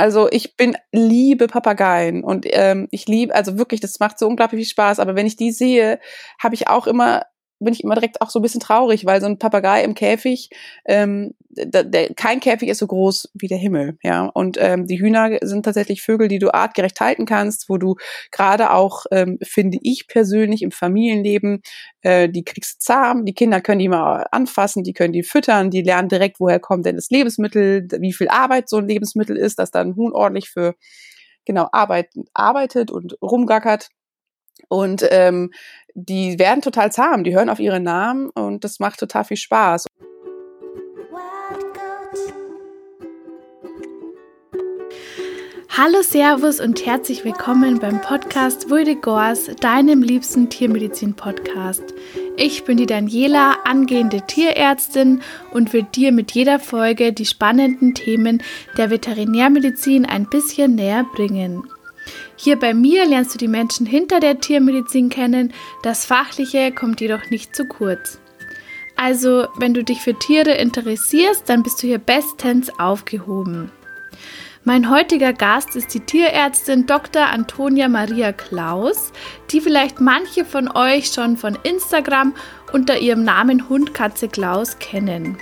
Also ich bin liebe Papageien und ähm, ich liebe, also wirklich, das macht so unglaublich viel Spaß. Aber wenn ich die sehe, habe ich auch immer bin ich immer direkt auch so ein bisschen traurig, weil so ein Papagei im Käfig, ähm, der, der, kein Käfig ist so groß wie der Himmel, ja. Und ähm, die Hühner sind tatsächlich Vögel, die du artgerecht halten kannst, wo du gerade auch, ähm, finde ich persönlich, im Familienleben, äh, die kriegst zahm, die Kinder können die mal anfassen, die können die füttern, die lernen direkt, woher kommt denn das Lebensmittel, wie viel Arbeit so ein Lebensmittel ist, dass dann Huhn ordentlich für genau Arbeit, arbeitet und rumgackert. Und ähm, die werden total zahm, die hören auf ihre Namen und das macht total viel Spaß. Hallo, Servus und herzlich willkommen beim Podcast Wurde Gors, deinem liebsten Tiermedizin-Podcast. Ich bin die Daniela, angehende Tierärztin und will dir mit jeder Folge die spannenden Themen der Veterinärmedizin ein bisschen näher bringen. Hier bei mir lernst du die Menschen hinter der Tiermedizin kennen, das Fachliche kommt jedoch nicht zu kurz. Also, wenn du dich für Tiere interessierst, dann bist du hier bestens aufgehoben. Mein heutiger Gast ist die Tierärztin Dr. Antonia Maria Klaus, die vielleicht manche von euch schon von Instagram unter ihrem Namen Hundkatze Klaus kennen.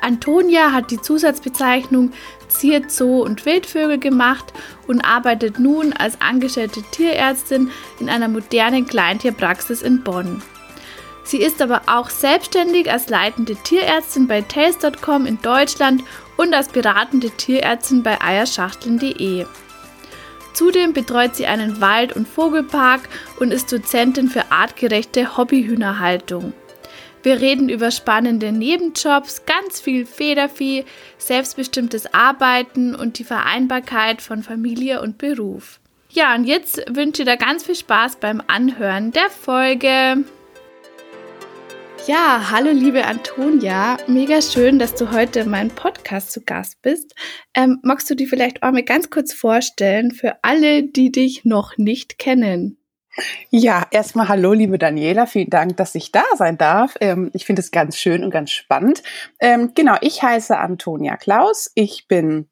Antonia hat die Zusatzbezeichnung Zier, Zoo und Wildvögel gemacht und arbeitet nun als angestellte Tierärztin in einer modernen Kleintierpraxis in Bonn. Sie ist aber auch selbstständig als leitende Tierärztin bei Taste.com in Deutschland und als beratende Tierärztin bei eierschachteln.de. Zudem betreut sie einen Wald- und Vogelpark und ist Dozentin für artgerechte Hobbyhühnerhaltung. Wir reden über spannende Nebenjobs, ganz viel Federvieh, selbstbestimmtes Arbeiten und die Vereinbarkeit von Familie und Beruf. Ja, und jetzt wünsche ich dir ganz viel Spaß beim Anhören der Folge. Ja, hallo liebe Antonia, mega schön, dass du heute in meinem Podcast zu Gast bist. Ähm, magst du dir vielleicht auch mal ganz kurz vorstellen für alle, die dich noch nicht kennen? Ja, erstmal hallo, liebe Daniela. Vielen Dank, dass ich da sein darf. Ähm, ich finde es ganz schön und ganz spannend. Ähm, genau, ich heiße Antonia Klaus. Ich bin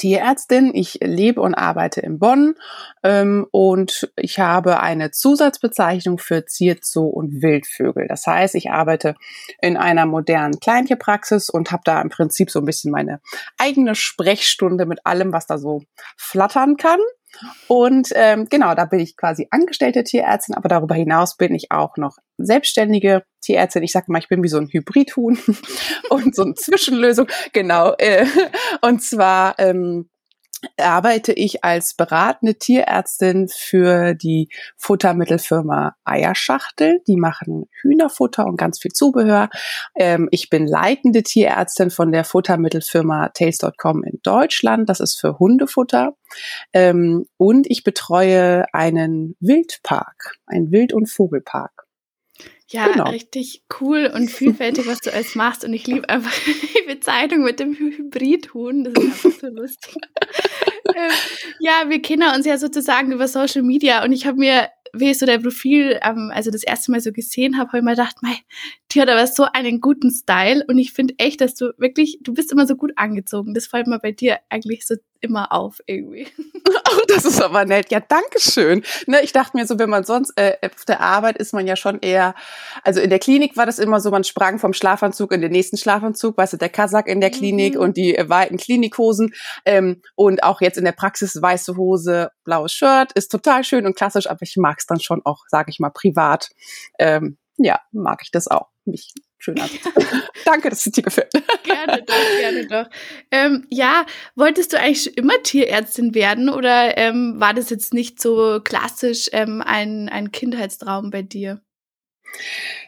Tierärztin. Ich lebe und arbeite in Bonn ähm, und ich habe eine Zusatzbezeichnung für Zierzoo und Wildvögel. Das heißt, ich arbeite in einer modernen Kleintierpraxis und habe da im Prinzip so ein bisschen meine eigene Sprechstunde mit allem, was da so flattern kann. Und ähm, genau, da bin ich quasi angestellte Tierärztin, aber darüber hinaus bin ich auch noch selbstständige Tierärztin. Ich sage mal, ich bin wie so ein Hybridhuhn und so eine Zwischenlösung. Genau. Äh, und zwar ähm, arbeite ich als beratende Tierärztin für die Futtermittelfirma Eierschachtel. Die machen Hühnerfutter und ganz viel Zubehör. Ähm, ich bin leitende Tierärztin von der Futtermittelfirma Taste.com in Deutschland. Das ist für Hundefutter. Ähm, und ich betreue einen Wildpark, einen Wild- und Vogelpark. Ja, genau. richtig cool und vielfältig, was du alles machst. Und ich liebe einfach die Bezeichnung mit dem Hybridhuhn. Das ist einfach so lustig. ähm, ja, wir kennen uns ja sozusagen über Social Media und ich habe mir wie ich so dein Profil, ähm, also das erste Mal so gesehen habe, habe ich mir gedacht, mei, die hat aber so einen guten Style und ich finde echt, dass du wirklich, du bist immer so gut angezogen. Das fällt mir bei dir eigentlich so immer auf irgendwie. Oh, das ist aber nett. Ja, danke schön. Ne, ich dachte mir so, wenn man sonst äh, auf der Arbeit ist man ja schon eher, also in der Klinik war das immer so, man sprang vom Schlafanzug in den nächsten Schlafanzug, weißt du, der Kasach in der Klinik mhm. und die äh, weiten Klinikhosen ähm, und auch jetzt in der Praxis weiße Hose, blaues Shirt, ist total schön und klassisch, aber ich mag es dann schon auch, sage ich mal, privat. Ähm, ja, mag ich das auch. Mich schön an. Danke, dass es dir gefällt. gerne doch, gerne doch. Ähm, ja, wolltest du eigentlich schon immer Tierärztin werden oder ähm, war das jetzt nicht so klassisch ähm, ein, ein Kindheitstraum bei dir?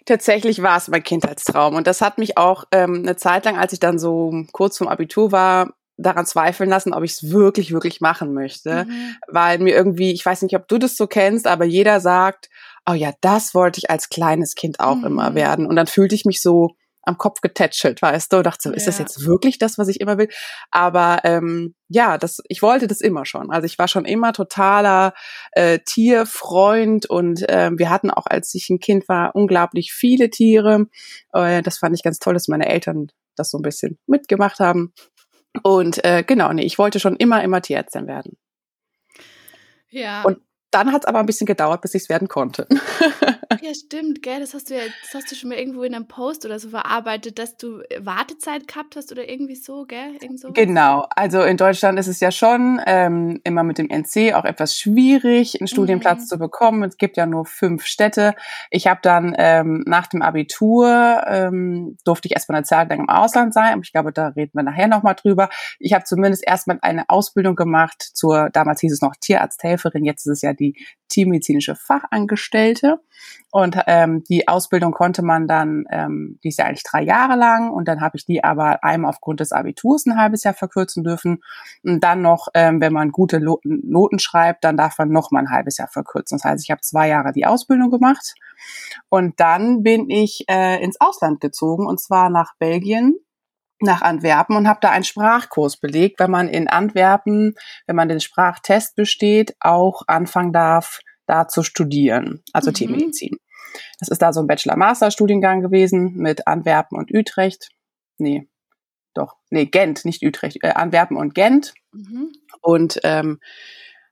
Tatsächlich war es mein Kindheitstraum und das hat mich auch ähm, eine Zeit lang, als ich dann so kurz vom Abitur war, daran zweifeln lassen, ob ich es wirklich, wirklich machen möchte. Mhm. Weil mir irgendwie, ich weiß nicht, ob du das so kennst, aber jeder sagt, oh ja, das wollte ich als kleines Kind auch mhm. immer werden. Und dann fühlte ich mich so am Kopf getätschelt, weißt du, und dachte so, ist das jetzt wirklich das, was ich immer will? Aber ähm, ja, das, ich wollte das immer schon. Also ich war schon immer totaler äh, Tierfreund und äh, wir hatten auch, als ich ein Kind war, unglaublich viele Tiere. Äh, das fand ich ganz toll, dass meine Eltern das so ein bisschen mitgemacht haben. Und äh, genau, nee, ich wollte schon immer, immer Tierärztin werden. Ja. Und dann hat es aber ein bisschen gedauert, bis ich es werden konnte. ja, stimmt, gell? Das hast du ja, das hast du schon mal irgendwo in einem Post oder so verarbeitet, dass du äh, Wartezeit gehabt hast oder irgendwie so, gell? Irgend genau, also in Deutschland ist es ja schon ähm, immer mit dem NC auch etwas schwierig, einen Studienplatz mhm. zu bekommen. Es gibt ja nur fünf Städte. Ich habe dann ähm, nach dem Abitur ähm, durfte ich erstmal eine Zeit lang im Ausland sein, aber ich glaube, da reden wir nachher nochmal drüber. Ich habe zumindest erstmal eine Ausbildung gemacht zur, damals hieß es noch Tierarzthelferin, jetzt ist es ja die die tiermedizinische Fachangestellte. Und ähm, die Ausbildung konnte man dann, ähm, die ist ja eigentlich drei Jahre lang und dann habe ich die aber einmal aufgrund des Abiturs ein halbes Jahr verkürzen dürfen. Und dann noch, ähm, wenn man gute Noten schreibt, dann darf man noch mal ein halbes Jahr verkürzen. Das heißt, ich habe zwei Jahre die Ausbildung gemacht und dann bin ich äh, ins Ausland gezogen und zwar nach Belgien nach Antwerpen und habe da einen Sprachkurs belegt, wenn man in Antwerpen, wenn man den Sprachtest besteht, auch anfangen darf, da zu studieren, also mhm. Tiermedizin. Das ist da so ein Bachelor-Master-Studiengang gewesen mit Antwerpen und Utrecht. Nee, doch, nee, Gent, nicht Utrecht, äh, Antwerpen und Gent. Mhm. Und ähm,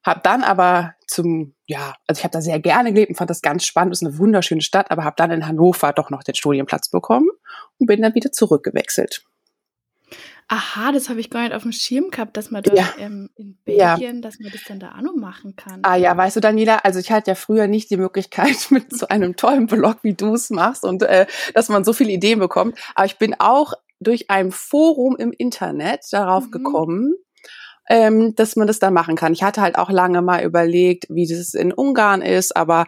habe dann aber zum, ja, also ich habe da sehr gerne gelebt und fand das ganz spannend, ist eine wunderschöne Stadt, aber habe dann in Hannover doch noch den Studienplatz bekommen und bin dann wieder zurückgewechselt. Aha, das habe ich gar nicht auf dem Schirm gehabt, dass man dort ja. ähm, in Belgien, ja. dass man das dann da auch noch machen kann. Ah ja, weißt du, Daniela, also ich hatte ja früher nicht die Möglichkeit mit so einem tollen Blog, wie du es machst und äh, dass man so viele Ideen bekommt. Aber ich bin auch durch ein Forum im Internet darauf mhm. gekommen, ähm, dass man das da machen kann. Ich hatte halt auch lange mal überlegt, wie das in Ungarn ist, aber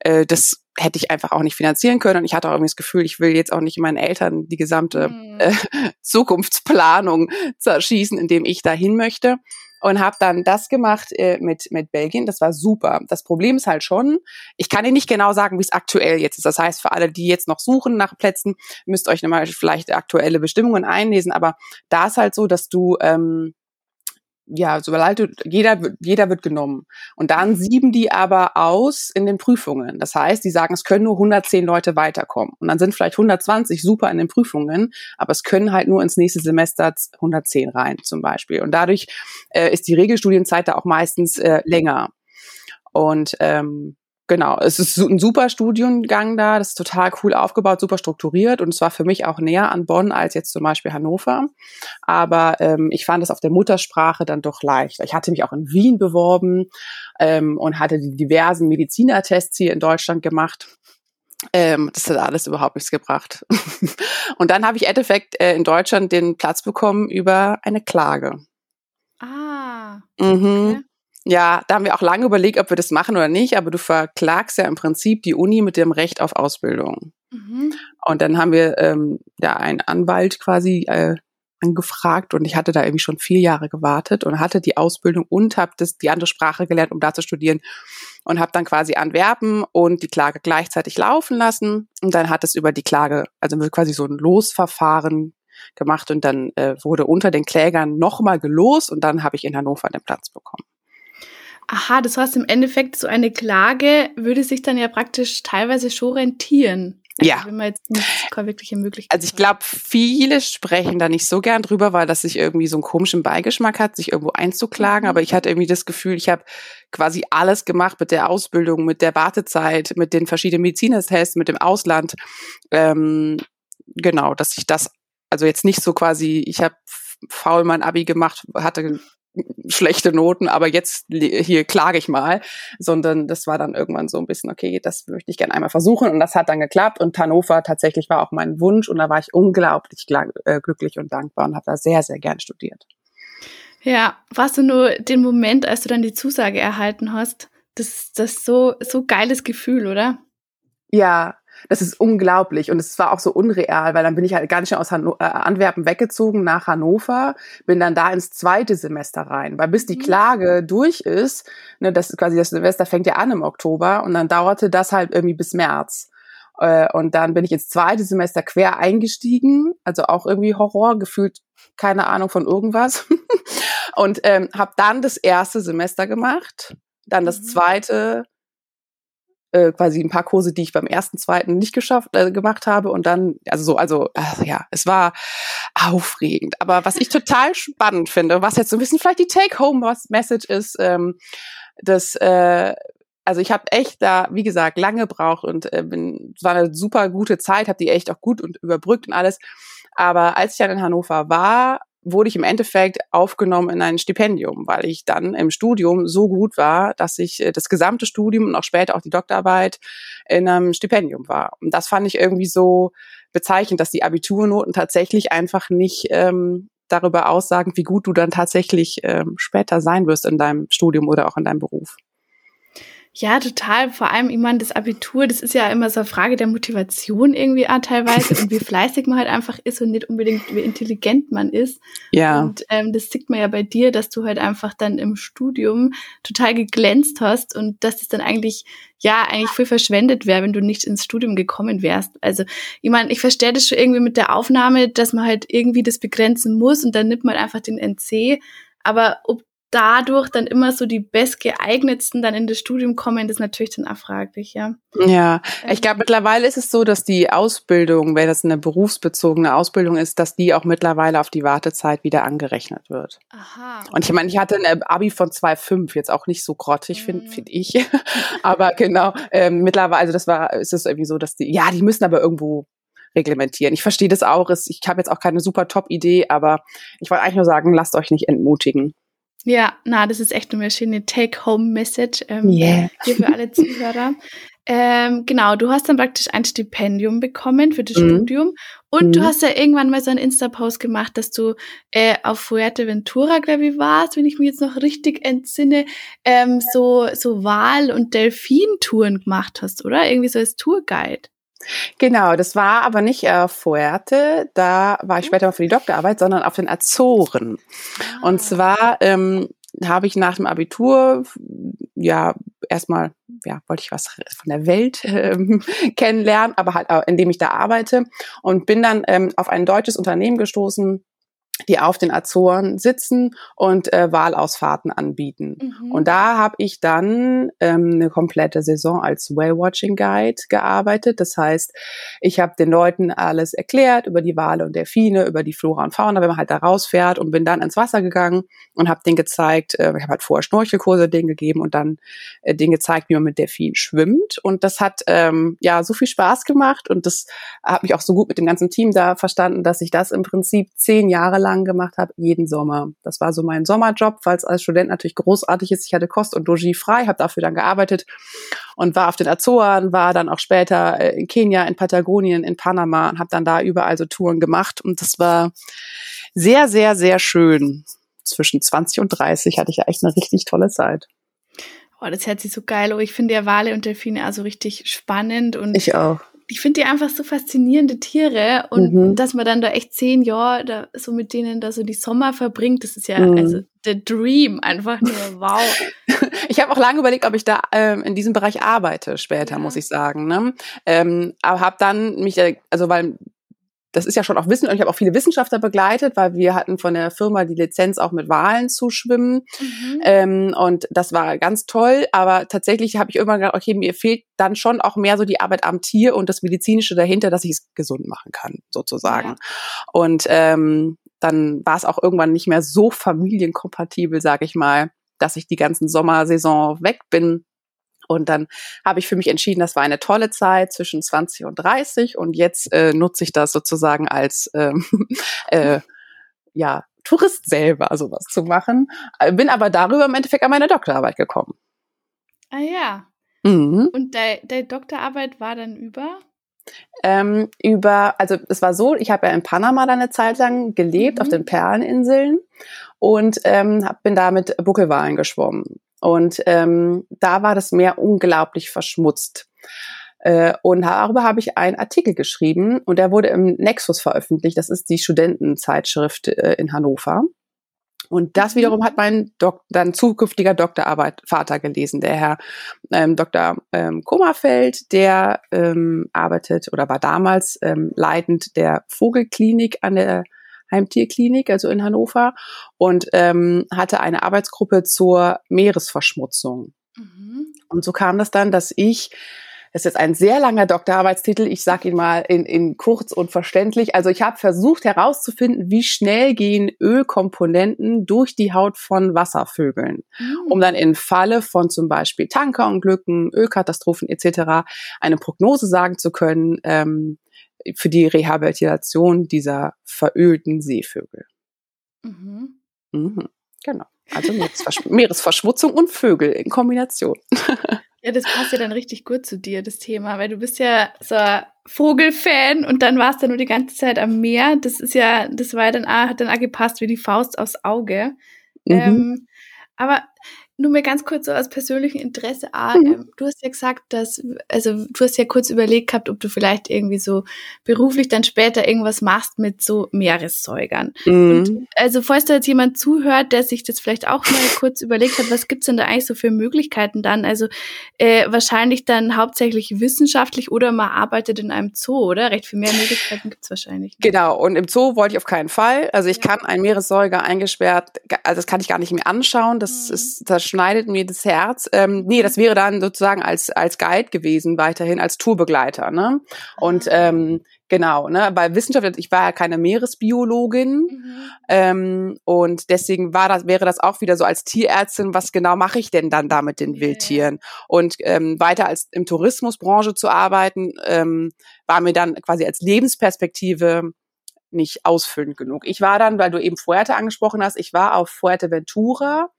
äh, das hätte ich einfach auch nicht finanzieren können. Und ich hatte auch irgendwie das Gefühl, ich will jetzt auch nicht meinen Eltern die gesamte mhm. äh, Zukunftsplanung zerschießen, indem ich dahin möchte. Und habe dann das gemacht äh, mit, mit Belgien. Das war super. Das Problem ist halt schon, ich kann Ihnen nicht genau sagen, wie es aktuell jetzt ist. Das heißt, für alle, die jetzt noch suchen nach Plätzen, müsst euch nochmal vielleicht aktuelle Bestimmungen einlesen. Aber da ist halt so, dass du ähm, ja, du, jeder, jeder wird genommen. Und dann mhm. sieben die aber aus in den Prüfungen. Das heißt, die sagen, es können nur 110 Leute weiterkommen. Und dann sind vielleicht 120 super in den Prüfungen, aber es können halt nur ins nächste Semester 110 rein, zum Beispiel. Und dadurch äh, ist die Regelstudienzeit da auch meistens äh, länger. Und ähm, genau, es ist ein super Studiengang da, das ist total cool aufgebaut, super strukturiert und es war für mich auch näher an Bonn als jetzt zum Beispiel Hannover. Aber ähm, ich fand es auf der Muttersprache dann doch leicht. Ich hatte mich auch in Wien beworben ähm, und hatte die diversen Medizinertests hier in Deutschland gemacht. Ähm, das hat alles überhaupt nichts gebracht. und dann habe ich Endeffekt äh, in Deutschland den Platz bekommen über eine Klage. Ah. Mhm. Ja, da haben wir auch lange überlegt, ob wir das machen oder nicht, aber du verklagst ja im Prinzip die Uni mit dem Recht auf Ausbildung. Mhm. Und dann haben wir ähm, da einen Anwalt quasi äh, angefragt und ich hatte da irgendwie schon vier Jahre gewartet und hatte die Ausbildung und habe das die andere Sprache gelernt, um da zu studieren und habe dann quasi Antwerpen und die Klage gleichzeitig laufen lassen und dann hat es über die Klage, also quasi so ein Losverfahren gemacht und dann äh, wurde unter den Klägern nochmal gelost und dann habe ich in Hannover den Platz bekommen. Aha, das heißt im Endeffekt, so eine Klage würde sich dann ja praktisch teilweise schon rentieren. Also ja. Wenn man jetzt nicht wirkliche Möglichkeit Also ich glaube, viele sprechen da nicht so gern drüber, weil das sich irgendwie so einen komischen Beigeschmack hat, sich irgendwo einzuklagen. Mhm. Aber ich hatte irgendwie das Gefühl, ich habe quasi alles gemacht mit der Ausbildung, mit der Wartezeit, mit den verschiedenen Medizinertests, mit dem Ausland. Ähm, genau, dass ich das, also jetzt nicht so quasi, ich habe faul mein Abi gemacht, hatte schlechte Noten, aber jetzt hier klage ich mal, sondern das war dann irgendwann so ein bisschen, okay, das möchte ich gerne einmal versuchen und das hat dann geklappt und Hannover tatsächlich war auch mein Wunsch und da war ich unglaublich äh, glücklich und dankbar und habe da sehr, sehr gern studiert. Ja, warst du nur den Moment, als du dann die Zusage erhalten hast, das, das ist so, so geiles Gefühl, oder? Ja, das ist unglaublich. Und es war auch so unreal, weil dann bin ich halt ganz schnell aus Hanno äh, Antwerpen weggezogen nach Hannover, bin dann da ins zweite Semester rein. Weil bis die mhm. Klage durch ist, ne, das quasi das Semester fängt ja an im Oktober und dann dauerte das halt irgendwie bis März. Äh, und dann bin ich ins zweite Semester quer eingestiegen, also auch irgendwie Horror, gefühlt keine Ahnung von irgendwas. und ähm, habe dann das erste Semester gemacht, dann das mhm. zweite äh, quasi ein paar Kurse, die ich beim ersten, zweiten nicht geschafft äh, gemacht habe und dann also so also, also ja, es war aufregend. Aber was ich total spannend finde, was jetzt so ein bisschen vielleicht die Take-Home-Message ist, ähm, dass äh, also ich habe echt da, wie gesagt, lange gebraucht und äh, bin, es war eine super gute Zeit, habe die echt auch gut und überbrückt und alles. Aber als ich dann in Hannover war, wurde ich im Endeffekt aufgenommen in ein Stipendium, weil ich dann im Studium so gut war, dass ich äh, das gesamte Studium und auch später auch die Doktorarbeit in einem Stipendium war. Und das fand ich irgendwie so bezeichnend, dass die Abiturnoten tatsächlich einfach nicht ähm, darüber aussagen, wie gut du dann tatsächlich ähm, später sein wirst in deinem Studium oder auch in deinem Beruf. Ja, total. Vor allem, ich meine, das Abitur, das ist ja immer so eine Frage der Motivation irgendwie auch teilweise und wie fleißig man halt einfach ist und nicht unbedingt wie intelligent man ist. Ja. Und ähm, das sieht man ja bei dir, dass du halt einfach dann im Studium total geglänzt hast und dass das dann eigentlich, ja, eigentlich viel verschwendet wäre, wenn du nicht ins Studium gekommen wärst. Also, ich meine, ich verstehe das schon irgendwie mit der Aufnahme, dass man halt irgendwie das begrenzen muss und dann nimmt man einfach den NC. Aber ob dadurch dann immer so die bestgeeignetsten dann in das Studium kommen, das ist natürlich dann auch fraglich, ja. Ja, ich glaube mittlerweile ist es so, dass die Ausbildung, wenn das eine berufsbezogene Ausbildung ist, dass die auch mittlerweile auf die Wartezeit wieder angerechnet wird. Aha. Okay. Und ich meine, ich hatte ein Abi von 2,5, jetzt auch nicht so grottig, mhm. finde find ich. aber genau, ähm, mittlerweile, also das war, ist es irgendwie so, dass die, ja, die müssen aber irgendwo reglementieren. Ich verstehe das auch. Ich habe jetzt auch keine super Top-Idee, aber ich wollte eigentlich nur sagen, lasst euch nicht entmutigen. Ja, na, das ist echt eine schöne Take-Home-Message ähm, yeah. hier für alle Zuhörer. ähm, genau, du hast dann praktisch ein Stipendium bekommen für das mhm. Studium und mhm. du hast ja irgendwann mal so einen Insta-Post gemacht, dass du äh, auf Fuerteventura, glaube ich, warst, wenn ich mich jetzt noch richtig entsinne, ähm, so, so Wal- und Delfintouren gemacht hast, oder? Irgendwie so als Tourguide. Genau, das war aber nicht äh, Fuerte, da war ich später mal für die Doktorarbeit, sondern auf den Azoren. Ah. Und zwar ähm, habe ich nach dem Abitur ja erstmal ja wollte ich was von der Welt ähm, kennenlernen, aber halt auch, indem ich da arbeite und bin dann ähm, auf ein deutsches Unternehmen gestoßen, die auf den Azoren sitzen und äh, Wahlausfahrten anbieten. Mhm. Und da habe ich dann ähm, eine komplette Saison als Whale-Watching Guide gearbeitet. Das heißt, ich habe den Leuten alles erklärt über die Wale und Delfine, über die Flora und Fauna, wenn man halt da rausfährt und bin dann ins Wasser gegangen und habe denen gezeigt, äh, ich habe halt vorher Schnorchelkurse denen gegeben und dann äh, denen gezeigt, wie man mit Delfinen schwimmt. Und das hat ähm, ja so viel Spaß gemacht und das hat mich auch so gut mit dem ganzen Team da verstanden, dass ich das im Prinzip zehn Jahre lang gemacht habe, jeden Sommer. Das war so mein Sommerjob, weil es als Student natürlich großartig ist. Ich hatte Kost und Logis frei, habe dafür dann gearbeitet und war auf den Azoren, war dann auch später äh, in Kenia, in Patagonien, in Panama und habe dann da überall so Touren gemacht. Und das war sehr, sehr, sehr schön. Zwischen 20 und 30 hatte ich ja echt eine richtig tolle Zeit. Oh, das hört sich so geil. Oh, ich finde ja Wale und Delfine also richtig spannend und ich auch ich finde die einfach so faszinierende Tiere und mhm. dass man dann da echt zehn Jahre da so mit denen da so die Sommer verbringt, das ist ja mhm. also der Dream, einfach nur wow. ich habe auch lange überlegt, ob ich da ähm, in diesem Bereich arbeite später, ja. muss ich sagen. Ne? Ähm, aber habe dann mich, also weil das ist ja schon auch Wissen, und ich habe auch viele Wissenschaftler begleitet, weil wir hatten von der Firma die Lizenz auch mit Wahlen zu schwimmen. Mhm. Ähm, und das war ganz toll. Aber tatsächlich habe ich irgendwann gedacht, okay, mir fehlt dann schon auch mehr so die Arbeit am Tier und das Medizinische dahinter, dass ich es gesund machen kann, sozusagen. Ja. Und ähm, dann war es auch irgendwann nicht mehr so familienkompatibel, sage ich mal, dass ich die ganzen Sommersaison weg bin und dann habe ich für mich entschieden, das war eine tolle Zeit zwischen 20 und 30 und jetzt äh, nutze ich das sozusagen als ähm, äh, ja, Tourist selber sowas zu machen. Äh, bin aber darüber im Endeffekt an meine Doktorarbeit gekommen. Ah ja. Mhm. Und deine Doktorarbeit war dann über? Ähm, über, also es war so, ich habe ja in Panama dann eine Zeit lang gelebt, mhm. auf den Perleninseln und ähm, hab, bin da mit Buckelwalen geschwommen. Und ähm, da war das Meer unglaublich verschmutzt. Äh, und darüber habe ich einen Artikel geschrieben und der wurde im Nexus veröffentlicht. Das ist die Studentenzeitschrift äh, in Hannover. Und das mhm. wiederum hat mein Dok dann zukünftiger Doktorarbeit Vater gelesen, der Herr ähm, Dr. Ähm, Kummerfeld, der ähm, arbeitet oder war damals ähm, leitend der Vogelklinik an der Heimtierklinik, also in Hannover, und ähm, hatte eine Arbeitsgruppe zur Meeresverschmutzung. Mhm. Und so kam das dann, dass ich das ist jetzt ein sehr langer Doktorarbeitstitel. Ich sage ihn mal in, in kurz und verständlich. Also ich habe versucht herauszufinden, wie schnell gehen Ölkomponenten durch die Haut von Wasservögeln, mhm. um dann im Falle von zum Beispiel Tankerunglücken, Ölkatastrophen etc. eine Prognose sagen zu können ähm, für die Rehabilitation dieser verölten Seevögel. Mhm. Mhm. Genau. Also Meeresversch Meeresverschmutzung und Vögel in Kombination. Ja, das passt ja dann richtig gut zu dir, das Thema, weil du bist ja so ein Vogelfan und dann warst du nur die ganze Zeit am Meer. Das ist ja, das war ja dann auch, hat dann auch gepasst wie die Faust aufs Auge. Mhm. Ähm, aber nur mir ganz kurz so aus persönlichem Interesse. Ah, mhm. ähm, du hast ja gesagt, dass, also du hast ja kurz überlegt gehabt, ob du vielleicht irgendwie so beruflich dann später irgendwas machst mit so Meeressäugern. Mhm. Und also falls da jetzt jemand zuhört, der sich das vielleicht auch mal kurz überlegt hat, was gibt's denn da eigentlich so für Möglichkeiten dann? Also äh, wahrscheinlich dann hauptsächlich wissenschaftlich oder man arbeitet in einem Zoo, oder? Recht viel mehr Möglichkeiten gibt's wahrscheinlich. Ne? Genau, und im Zoo wollte ich auf keinen Fall. Also ich ja. kann einen Meeressäuger eingesperrt, also das kann ich gar nicht mehr anschauen. Das mhm. ist, das schneidet mir das Herz. Ähm, nee, das wäre dann sozusagen als, als Guide gewesen, weiterhin als Tourbegleiter. Ne? Und ah. ähm, genau, ne, bei Wissenschaft, ich war ja keine Meeresbiologin mhm. ähm, und deswegen war das, wäre das auch wieder so als Tierärztin, was genau mache ich denn dann da mit den. Wildtieren? Und ähm, weiter als im Tourismusbranche zu arbeiten, ähm, war mir dann quasi als Lebensperspektive nicht ausfüllend genug. Ich war dann, weil du eben Fuerte angesprochen hast, ich war auf Fuerteventura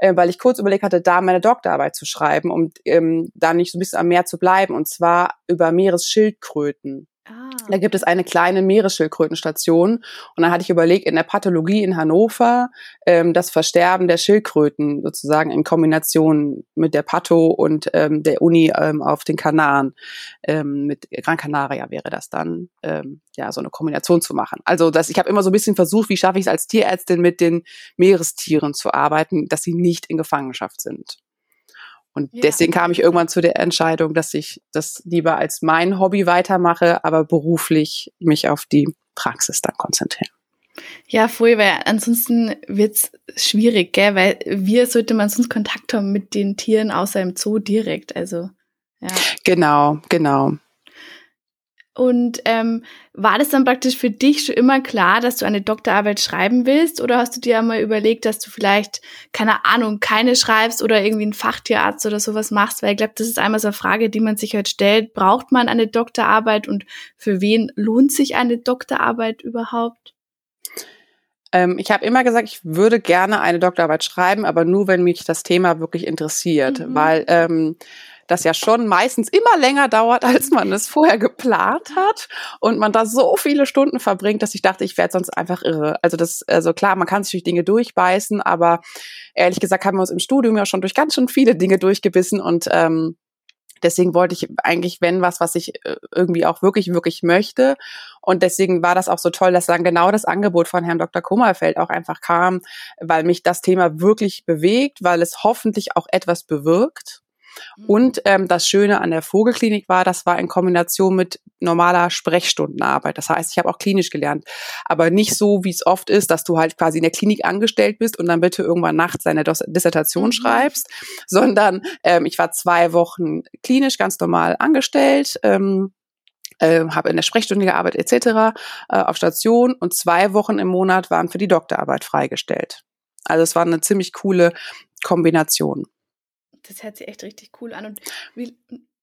äh, weil ich kurz überlegt hatte, da meine Doktorarbeit zu schreiben, um ähm, da nicht so ein bisschen am Meer zu bleiben, und zwar über Meeresschildkröten. Ah. Da gibt es eine kleine Meeresschildkrötenstation. Und dann hatte ich überlegt, in der Pathologie in Hannover ähm, das Versterben der Schildkröten sozusagen in Kombination mit der Patho und ähm, der Uni ähm, auf den Kanaren. Ähm, mit Gran Canaria wäre das dann, ähm, ja, so eine Kombination zu machen. Also das, ich habe immer so ein bisschen versucht, wie schaffe ich es als Tierärztin mit den Meerestieren zu arbeiten, dass sie nicht in Gefangenschaft sind. Und ja. deswegen kam ich irgendwann zu der Entscheidung, dass ich das lieber als mein Hobby weitermache, aber beruflich mich auf die Praxis dann konzentriere. Ja, voll, weil ansonsten wird's schwierig, gell? Weil wir sollte man sonst Kontakt haben mit den Tieren außer im Zoo direkt. Also ja. Genau, genau. Und ähm, war das dann praktisch für dich schon immer klar, dass du eine Doktorarbeit schreiben willst? Oder hast du dir einmal überlegt, dass du vielleicht, keine Ahnung, keine schreibst oder irgendwie einen Fachtierarzt oder sowas machst? Weil ich glaube, das ist einmal so eine Frage, die man sich halt stellt. Braucht man eine Doktorarbeit und für wen lohnt sich eine Doktorarbeit überhaupt? Ähm, ich habe immer gesagt, ich würde gerne eine Doktorarbeit schreiben, aber nur, wenn mich das Thema wirklich interessiert. Mhm. Weil ähm, das ja schon meistens immer länger dauert, als man es vorher geplant hat und man da so viele Stunden verbringt, dass ich dachte, ich werde sonst einfach irre. Also das, also klar, man kann sich durch Dinge durchbeißen, aber ehrlich gesagt haben wir uns im Studium ja schon durch ganz schön viele Dinge durchgebissen und ähm, Deswegen wollte ich eigentlich, wenn was, was ich äh, irgendwie auch wirklich, wirklich möchte. Und deswegen war das auch so toll, dass dann genau das Angebot von Herrn Dr. Kummerfeld auch einfach kam, weil mich das Thema wirklich bewegt, weil es hoffentlich auch etwas bewirkt. Mhm. Und ähm, das Schöne an der Vogelklinik war, das war in Kombination mit normaler Sprechstundenarbeit. Das heißt, ich habe auch klinisch gelernt, aber nicht so, wie es oft ist, dass du halt quasi in der Klinik angestellt bist und dann bitte irgendwann nachts deine Dissertation mhm. schreibst, sondern ähm, ich war zwei Wochen klinisch ganz normal angestellt. Ähm, äh, habe in der Sprechstunde gearbeitet etc. Äh, auf Station und zwei Wochen im Monat waren für die Doktorarbeit freigestellt. Also es war eine ziemlich coole Kombination das hört sich echt richtig cool an. Und wie,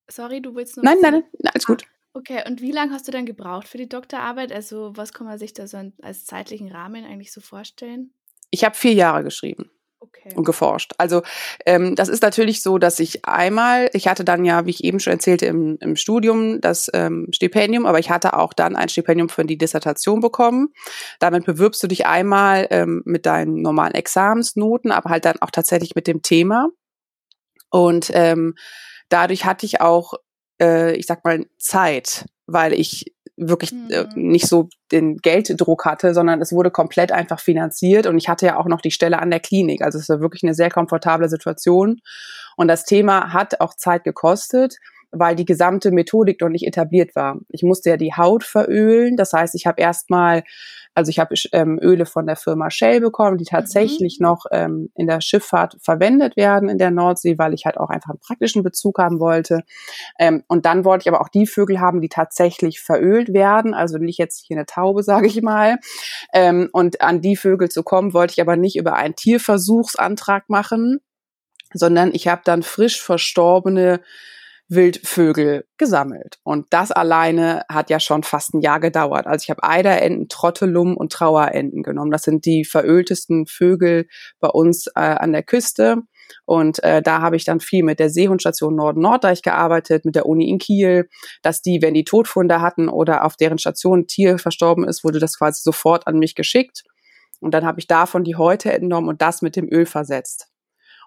sorry, du willst nur. Nein, nein, nein, alles gut. Ah, okay, und wie lange hast du dann gebraucht für die Doktorarbeit? Also, was kann man sich da so als zeitlichen Rahmen eigentlich so vorstellen? Ich habe vier Jahre geschrieben. Okay. und geforscht. Also ähm, das ist natürlich so, dass ich einmal, ich hatte dann ja, wie ich eben schon erzählte, im, im Studium das ähm, Stipendium, aber ich hatte auch dann ein Stipendium für die Dissertation bekommen. Damit bewirbst du dich einmal ähm, mit deinen normalen Examensnoten, aber halt dann auch tatsächlich mit dem Thema. Und ähm, dadurch hatte ich auch, äh, ich sag mal, Zeit, weil ich wirklich äh, mhm. nicht so den Gelddruck hatte, sondern es wurde komplett einfach finanziert und ich hatte ja auch noch die Stelle an der Klinik. Also es war wirklich eine sehr komfortable Situation und das Thema hat auch Zeit gekostet. Weil die gesamte Methodik noch nicht etabliert war. Ich musste ja die Haut verölen. Das heißt, ich habe erstmal also ich habe ähm, Öle von der Firma Shell bekommen, die tatsächlich mhm. noch ähm, in der Schifffahrt verwendet werden in der Nordsee, weil ich halt auch einfach einen praktischen Bezug haben wollte. Ähm, und dann wollte ich aber auch die Vögel haben, die tatsächlich verölt werden, also nicht jetzt hier eine Taube, sage ich mal. Ähm, und an die Vögel zu kommen, wollte ich aber nicht über einen Tierversuchsantrag machen, sondern ich habe dann frisch verstorbene Wildvögel gesammelt. Und das alleine hat ja schon fast ein Jahr gedauert. Also ich habe Eiderenten, Trottelum und Trauerenten genommen. Das sind die veröltesten Vögel bei uns äh, an der Küste. Und äh, da habe ich dann viel mit der Seehundstation Norden-Norddeich gearbeitet, mit der Uni in Kiel, dass die, wenn die Todfunde hatten oder auf deren Station ein Tier verstorben ist, wurde das quasi sofort an mich geschickt. Und dann habe ich davon die Häute entnommen und das mit dem Öl versetzt.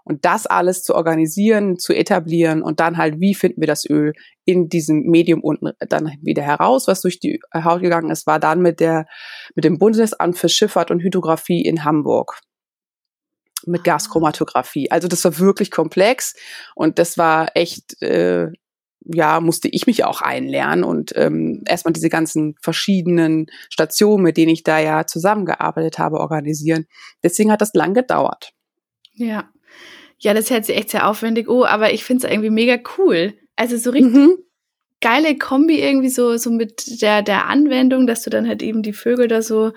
Und das alles zu organisieren, zu etablieren und dann halt, wie finden wir das Öl in diesem Medium unten dann wieder heraus, was durch die Haut gegangen ist, war dann mit der, mit dem Bundesamt für Schifffahrt und Hydrographie in Hamburg mit ah. Gaschromatographie. Also das war wirklich komplex und das war echt, äh, ja, musste ich mich auch einlernen und ähm, erstmal diese ganzen verschiedenen Stationen, mit denen ich da ja zusammengearbeitet habe, organisieren. Deswegen hat das lang gedauert. Ja, ja, das hört sich echt sehr aufwendig. Oh, aber ich finde es irgendwie mega cool. Also so richtig mhm. geile Kombi irgendwie so, so mit der, der Anwendung, dass du dann halt eben die Vögel da so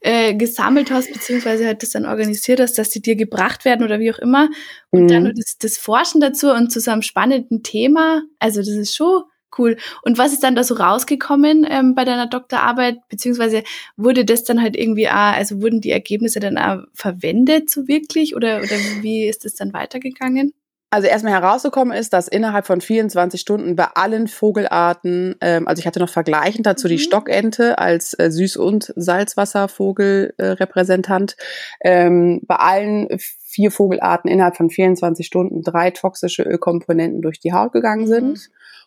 äh, gesammelt hast, beziehungsweise halt das dann organisiert hast, dass die dir gebracht werden oder wie auch immer. Und mhm. dann nur das, das Forschen dazu und zu so einem spannenden Thema. Also das ist schon Cool. Und was ist dann da so rausgekommen ähm, bei deiner Doktorarbeit? Beziehungsweise wurde das dann halt irgendwie, auch, also wurden die Ergebnisse dann auch verwendet so wirklich? Oder, oder wie ist das dann weitergegangen? Also erstmal herausgekommen ist, dass innerhalb von 24 Stunden bei allen Vogelarten, ähm, also ich hatte noch vergleichend dazu mhm. die Stockente als äh, Süß- und Salzwasservogelrepräsentant, äh, ähm, bei allen vier Vogelarten innerhalb von 24 Stunden drei toxische Ölkomponenten durch die Haut gegangen sind. Mhm.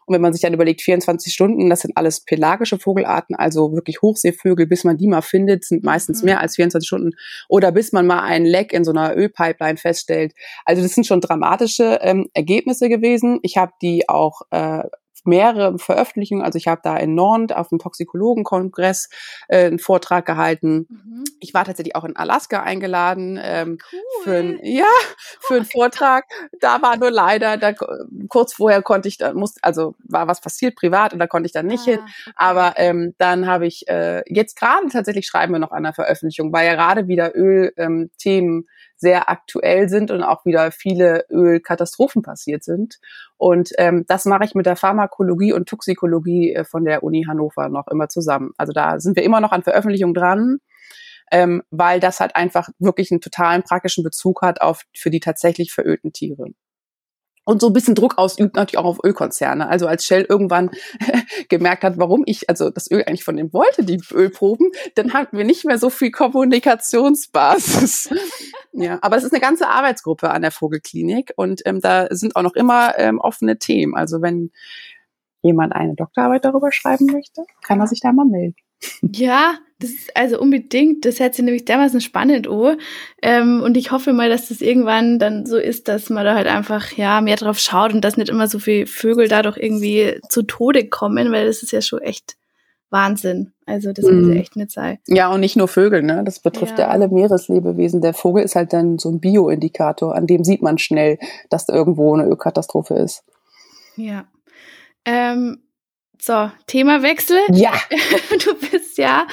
Und wenn man sich dann überlegt, 24 Stunden, das sind alles pelagische Vogelarten, also wirklich Hochseevögel, bis man die mal findet, sind meistens mhm. mehr als 24 Stunden. Oder bis man mal einen Leck in so einer Ölpipeline feststellt. Also das sind schon dramatische ähm, Ergebnisse gewesen. Ich habe die auch äh, mehrere Veröffentlichungen. Also ich habe da in Nantes auf dem Toxikologenkongress äh, einen Vortrag gehalten. Mhm. Ich war tatsächlich auch in Alaska eingeladen ähm, cool. für ein, ja für einen Vortrag. Da war nur leider, da, kurz vorher konnte ich, da muss, also war was passiert privat und da konnte ich dann nicht ah, hin. Okay. Aber ähm, dann habe ich äh, jetzt gerade tatsächlich schreiben wir noch an der Veröffentlichung, weil ja gerade wieder Ölthemen ähm, sehr aktuell sind und auch wieder viele Ölkatastrophen passiert sind. Und ähm, das mache ich mit der Pharmakologie und Toxikologie äh, von der Uni Hannover noch immer zusammen. Also da sind wir immer noch an Veröffentlichung dran. Ähm, weil das halt einfach wirklich einen totalen praktischen Bezug hat auf für die tatsächlich verölten Tiere und so ein bisschen Druck ausübt natürlich auch auf Ölkonzerne. Also als Shell irgendwann gemerkt hat, warum ich also das Öl eigentlich von dem wollte, die Ölproben, dann hatten wir nicht mehr so viel Kommunikationsbasis. ja, aber es ist eine ganze Arbeitsgruppe an der Vogelklinik und ähm, da sind auch noch immer ähm, offene Themen. Also wenn jemand eine Doktorarbeit darüber schreiben möchte, kann er sich da mal melden. Ja, das ist also unbedingt. Das hört sich nämlich dermaßen spannend an. Ähm, und ich hoffe mal, dass das irgendwann dann so ist, dass man da halt einfach ja mehr drauf schaut und dass nicht immer so viele Vögel dadurch irgendwie zu Tode kommen, weil das ist ja schon echt Wahnsinn. Also das muss mhm. echt nicht sein. Ja, und nicht nur Vögel, ne? Das betrifft ja. ja alle Meereslebewesen. Der Vogel ist halt dann so ein Bioindikator, an dem sieht man schnell, dass da irgendwo eine Ölkatastrophe ist. Ja. Ähm, so, Themawechsel. Ja. Du bist ja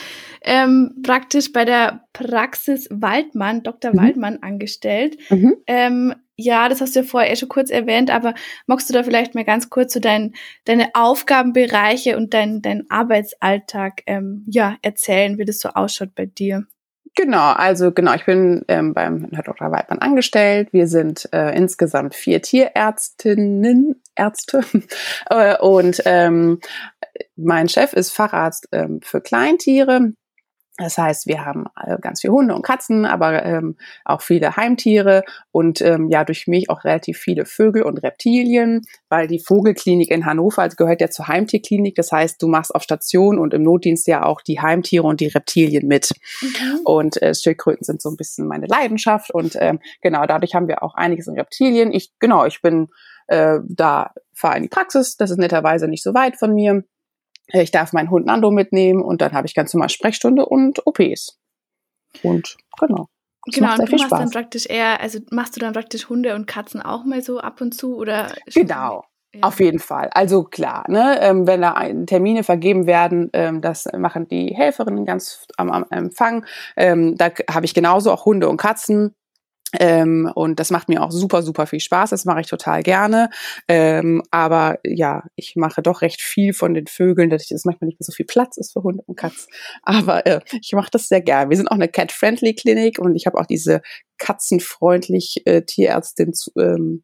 ähm, praktisch bei der Praxis Waldmann, Dr. Mhm. Waldmann angestellt. Mhm. Ähm, ja, das hast du ja vorher eh schon kurz erwähnt, aber magst du da vielleicht mal ganz kurz so dein, deine Aufgabenbereiche und dein, dein Arbeitsalltag ähm, ja, erzählen, wie das so ausschaut bei dir? Genau, also genau, ich bin ähm, beim Dr. Weidmann angestellt. Wir sind äh, insgesamt vier Tierärztinnen, Ärzte äh, und ähm, mein Chef ist Facharzt ähm, für Kleintiere. Das heißt, wir haben äh, ganz viele Hunde und Katzen, aber ähm, auch viele Heimtiere und ähm, ja durch mich auch relativ viele Vögel und Reptilien, weil die Vogelklinik in Hannover also gehört ja zur Heimtierklinik. Das heißt, du machst auf Station und im Notdienst ja auch die Heimtiere und die Reptilien mit. Mhm. Und äh, Schildkröten sind so ein bisschen meine Leidenschaft und ähm, genau dadurch haben wir auch einiges in Reptilien. Ich genau, ich bin äh, da fahre in die Praxis, das ist netterweise nicht so weit von mir. Äh, ich darf meinen Hund Nando mitnehmen und dann habe ich ganz normal Sprechstunde und OPs. Und genau. Das genau, und du machst Spaß. dann praktisch eher, also machst du dann praktisch Hunde und Katzen auch mal so ab und zu oder? Genau. Ja. Auf jeden Fall. Also klar, ne, ähm, wenn da Termine vergeben werden, ähm, das machen die Helferinnen ganz am, am Empfang. Ähm, da habe ich genauso auch Hunde und Katzen. Ähm, und das macht mir auch super, super viel Spaß. Das mache ich total gerne. Ähm, aber ja, ich mache doch recht viel von den Vögeln, dass es manchmal nicht mehr so viel Platz ist für Hunde und Katzen. Aber äh, ich mache das sehr gerne. Wir sind auch eine Cat-Friendly Klinik und ich habe auch diese katzenfreundlich äh, Tierärztin zu, ähm,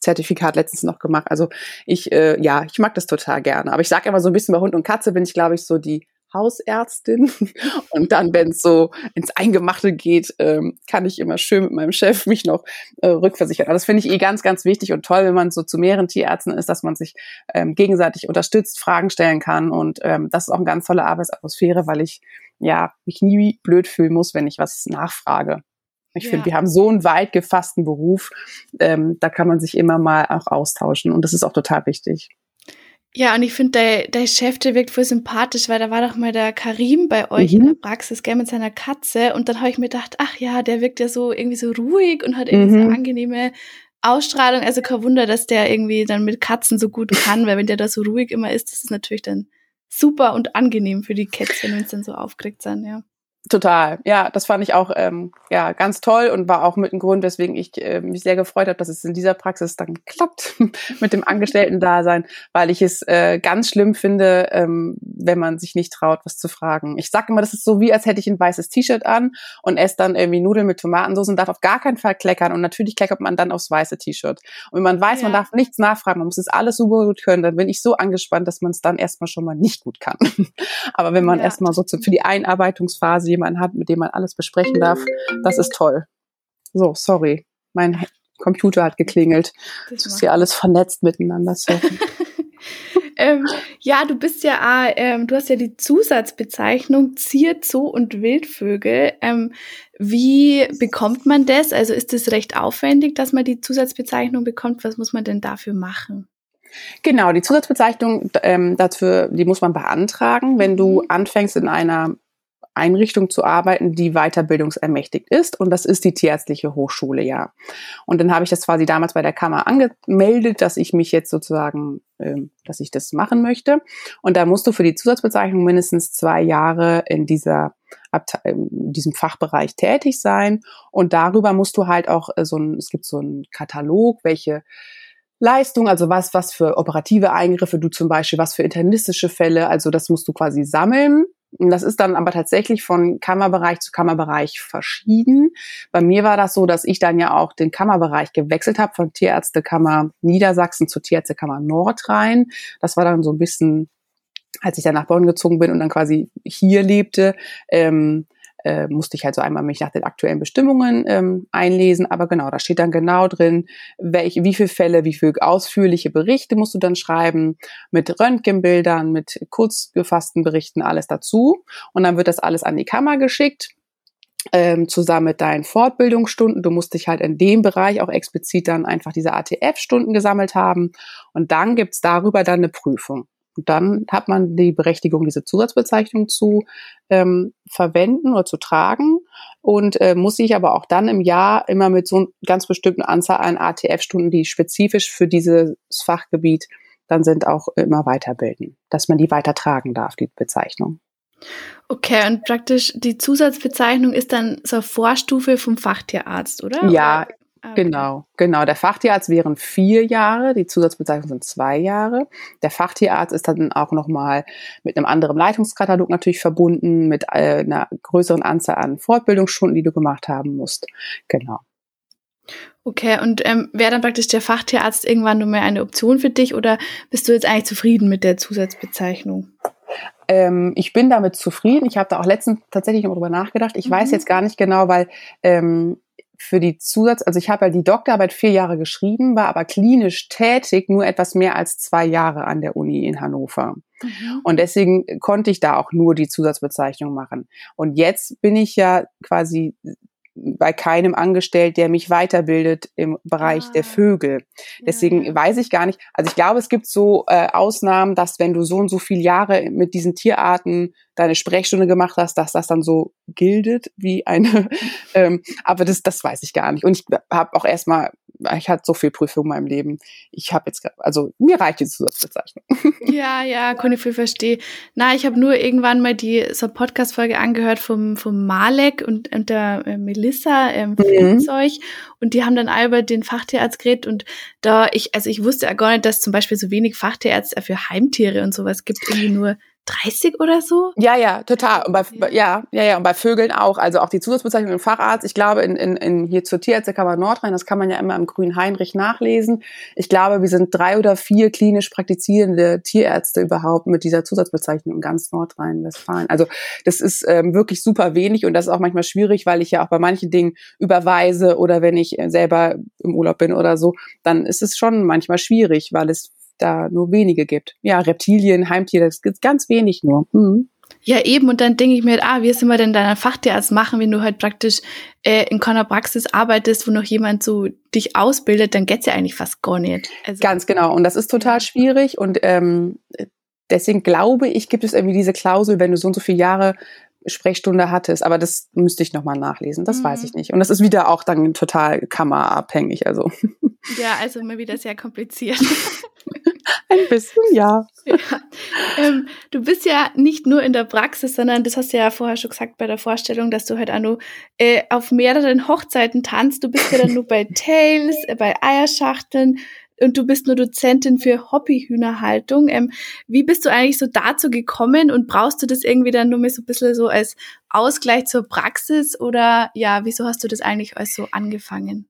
Zertifikat letztens noch gemacht. Also ich, äh, ja, ich mag das total gerne. Aber ich sage immer so ein bisschen bei Hund und Katze bin ich, glaube ich, so die Hausärztin. Und dann, wenn es so ins Eingemachte geht, ähm, kann ich immer schön mit meinem Chef mich noch äh, rückversichern. Also das finde ich eh ganz, ganz wichtig und toll, wenn man so zu mehreren Tierärzten ist, dass man sich ähm, gegenseitig unterstützt, Fragen stellen kann. Und ähm, das ist auch eine ganz tolle Arbeitsatmosphäre, weil ich ja mich nie blöd fühlen muss, wenn ich was nachfrage. Ich ja. finde, wir haben so einen weit gefassten Beruf, ähm, da kann man sich immer mal auch austauschen und das ist auch total wichtig. Ja, und ich finde, der, der Chef, der wirkt voll sympathisch, weil da war doch mal der Karim bei euch mhm. in der Praxis, gell, mit seiner Katze. Und dann habe ich mir gedacht, ach ja, der wirkt ja so irgendwie so ruhig und hat irgendwie mhm. so angenehme Ausstrahlung. Also kein Wunder, dass der irgendwie dann mit Katzen so gut kann, weil wenn der da so ruhig immer ist, das ist natürlich dann super und angenehm für die Kätzchen, wenn es dann so aufgeregt sind, ja. Total, ja, das fand ich auch ähm, ja ganz toll und war auch mit ein Grund, weswegen ich äh, mich sehr gefreut habe, dass es in dieser Praxis dann klappt mit dem Angestellten-Dasein, weil ich es äh, ganz schlimm finde, ähm, wenn man sich nicht traut, was zu fragen. Ich sage immer, das ist so wie, als hätte ich ein weißes T-Shirt an und esse dann irgendwie Nudeln mit Tomatensauce und darf auf gar keinen Fall kleckern und natürlich kleckert man dann aufs weiße T-Shirt. Und wenn man weiß, ja. man darf nichts nachfragen, man muss es alles super gut können, dann bin ich so angespannt, dass man es dann erstmal schon mal nicht gut kann. Aber wenn man ja. erstmal so für die Einarbeitungsphase jemanden hat, mit dem man alles besprechen darf, das ist toll. So, sorry. Mein Computer hat geklingelt. Das ist hier alles vernetzt miteinander. Ähm, ja, du bist ja, ähm, du hast ja die Zusatzbezeichnung Zier, Zoo und Wildvögel. Ähm, wie bekommt man das? Also ist es recht aufwendig, dass man die Zusatzbezeichnung bekommt? Was muss man denn dafür machen? Genau, die Zusatzbezeichnung ähm, dafür, die muss man beantragen, wenn du mhm. anfängst in einer Einrichtung zu arbeiten, die weiterbildungsermächtigt ist. Und das ist die Tierärztliche Hochschule, ja. Und dann habe ich das quasi damals bei der Kammer angemeldet, dass ich mich jetzt sozusagen, äh, dass ich das machen möchte. Und da musst du für die Zusatzbezeichnung mindestens zwei Jahre in dieser in diesem Fachbereich tätig sein. Und darüber musst du halt auch äh, so ein, es gibt so einen Katalog, welche Leistung, also was, was für operative Eingriffe du zum Beispiel, was für internistische Fälle, also das musst du quasi sammeln das ist dann aber tatsächlich von Kammerbereich zu Kammerbereich verschieden. Bei mir war das so, dass ich dann ja auch den Kammerbereich gewechselt habe von Tierärztekammer Niedersachsen zur Tierärztekammer Nordrhein. Das war dann so ein bisschen, als ich dann nach Bonn gezogen bin und dann quasi hier lebte, ähm, äh, musste ich halt so einmal mich nach den aktuellen Bestimmungen ähm, einlesen. Aber genau, da steht dann genau drin, welche, wie viele Fälle, wie viele ausführliche Berichte musst du dann schreiben, mit Röntgenbildern, mit kurz gefassten Berichten, alles dazu. Und dann wird das alles an die Kammer geschickt. Ähm, zusammen mit deinen Fortbildungsstunden. Du musst dich halt in dem Bereich auch explizit dann einfach diese ATF-Stunden gesammelt haben. Und dann gibt's darüber dann eine Prüfung. Und dann hat man die Berechtigung, diese Zusatzbezeichnung zu ähm, verwenden oder zu tragen und äh, muss sich aber auch dann im Jahr immer mit so einer ganz bestimmten Anzahl an ATF-Stunden, die spezifisch für dieses Fachgebiet dann sind, auch immer weiterbilden, dass man die weitertragen darf, die Bezeichnung. Okay, und praktisch die Zusatzbezeichnung ist dann so eine Vorstufe vom Fachtierarzt, oder? Ja, okay. Genau, genau. Der Fachtierarzt wären vier Jahre, die Zusatzbezeichnung sind zwei Jahre. Der Fachtierarzt ist dann auch nochmal mit einem anderen Leitungskatalog natürlich verbunden, mit äh, einer größeren Anzahl an Fortbildungsstunden, die du gemacht haben musst. Genau. Okay, und ähm, wäre dann praktisch der Fachtierarzt irgendwann nur mehr eine Option für dich oder bist du jetzt eigentlich zufrieden mit der Zusatzbezeichnung? Ähm, ich bin damit zufrieden. Ich habe da auch letztens tatsächlich noch drüber nachgedacht. Ich mhm. weiß jetzt gar nicht genau, weil ähm, für die Zusatz, also ich habe ja die Doktorarbeit vier Jahre geschrieben, war aber klinisch tätig nur etwas mehr als zwei Jahre an der Uni in Hannover. Mhm. Und deswegen konnte ich da auch nur die Zusatzbezeichnung machen. Und jetzt bin ich ja quasi bei keinem angestellt, der mich weiterbildet im Bereich ah. der Vögel. Deswegen ja, weiß ich gar nicht. Also ich glaube, es gibt so äh, Ausnahmen, dass wenn du so und so viele Jahre mit diesen Tierarten deine Sprechstunde gemacht hast, dass das dann so gildet wie eine. ähm, aber das, das weiß ich gar nicht. Und ich habe auch erstmal, ich hatte so viel Prüfung in meinem Leben. Ich habe jetzt, also mir reicht die Zusatzbezeichnung. ja, ja, konnte ich viel verstehen. Na, ich habe nur irgendwann mal die so Podcast-Folge angehört vom, vom Malek und, und der äh, Melissa ähm, mhm. Zeug. Und die haben dann all über den Fachtierarzt geredet und da ich, also ich wusste ja gar nicht, dass zum Beispiel so wenig Fachtierärzte für Heimtiere und sowas gibt, irgendwie nur 30 oder so? Ja, ja, total. Und bei, ja, ja, ja, und bei Vögeln auch. Also auch die Zusatzbezeichnung im Facharzt. Ich glaube, in, in, in hier zur Tierärztekammer Nordrhein, das kann man ja immer im Grünen Heinrich nachlesen. Ich glaube, wir sind drei oder vier klinisch praktizierende Tierärzte überhaupt mit dieser Zusatzbezeichnung in ganz Nordrhein-Westfalen. Also das ist ähm, wirklich super wenig und das ist auch manchmal schwierig, weil ich ja auch bei manchen Dingen überweise oder wenn ich selber im Urlaub bin oder so, dann ist es schon manchmal schwierig, weil es da nur wenige gibt. Ja, Reptilien, Heimtiere, das gibt ganz wenig nur. Mhm. Ja, eben. Und dann denke ich mir, ah, wie soll man denn deinen Fachtierarzt machen, wenn du halt praktisch äh, in keiner Praxis arbeitest, wo noch jemand so dich ausbildet, dann geht's ja eigentlich fast gar nicht. Also, Ganz genau. Und das ist total schwierig. Und ähm, deswegen glaube ich, gibt es irgendwie diese Klausel, wenn du so und so viele Jahre Sprechstunde hattest, aber das müsste ich nochmal nachlesen, das mhm. weiß ich nicht. Und das ist wieder auch dann total kammerabhängig, also. Ja, also mal wieder sehr kompliziert. Ein bisschen, ja. ja. Ähm, du bist ja nicht nur in der Praxis, sondern das hast du ja vorher schon gesagt bei der Vorstellung, dass du halt auch nur äh, auf mehreren Hochzeiten tanzt. Du bist ja dann nur bei Tails, äh, bei Eierschachteln und du bist nur Dozentin für Hobbyhühnerhaltung. Ähm, wie bist du eigentlich so dazu gekommen und brauchst du das irgendwie dann nur mal so ein bisschen so als Ausgleich zur Praxis oder ja, wieso hast du das eigentlich als so angefangen?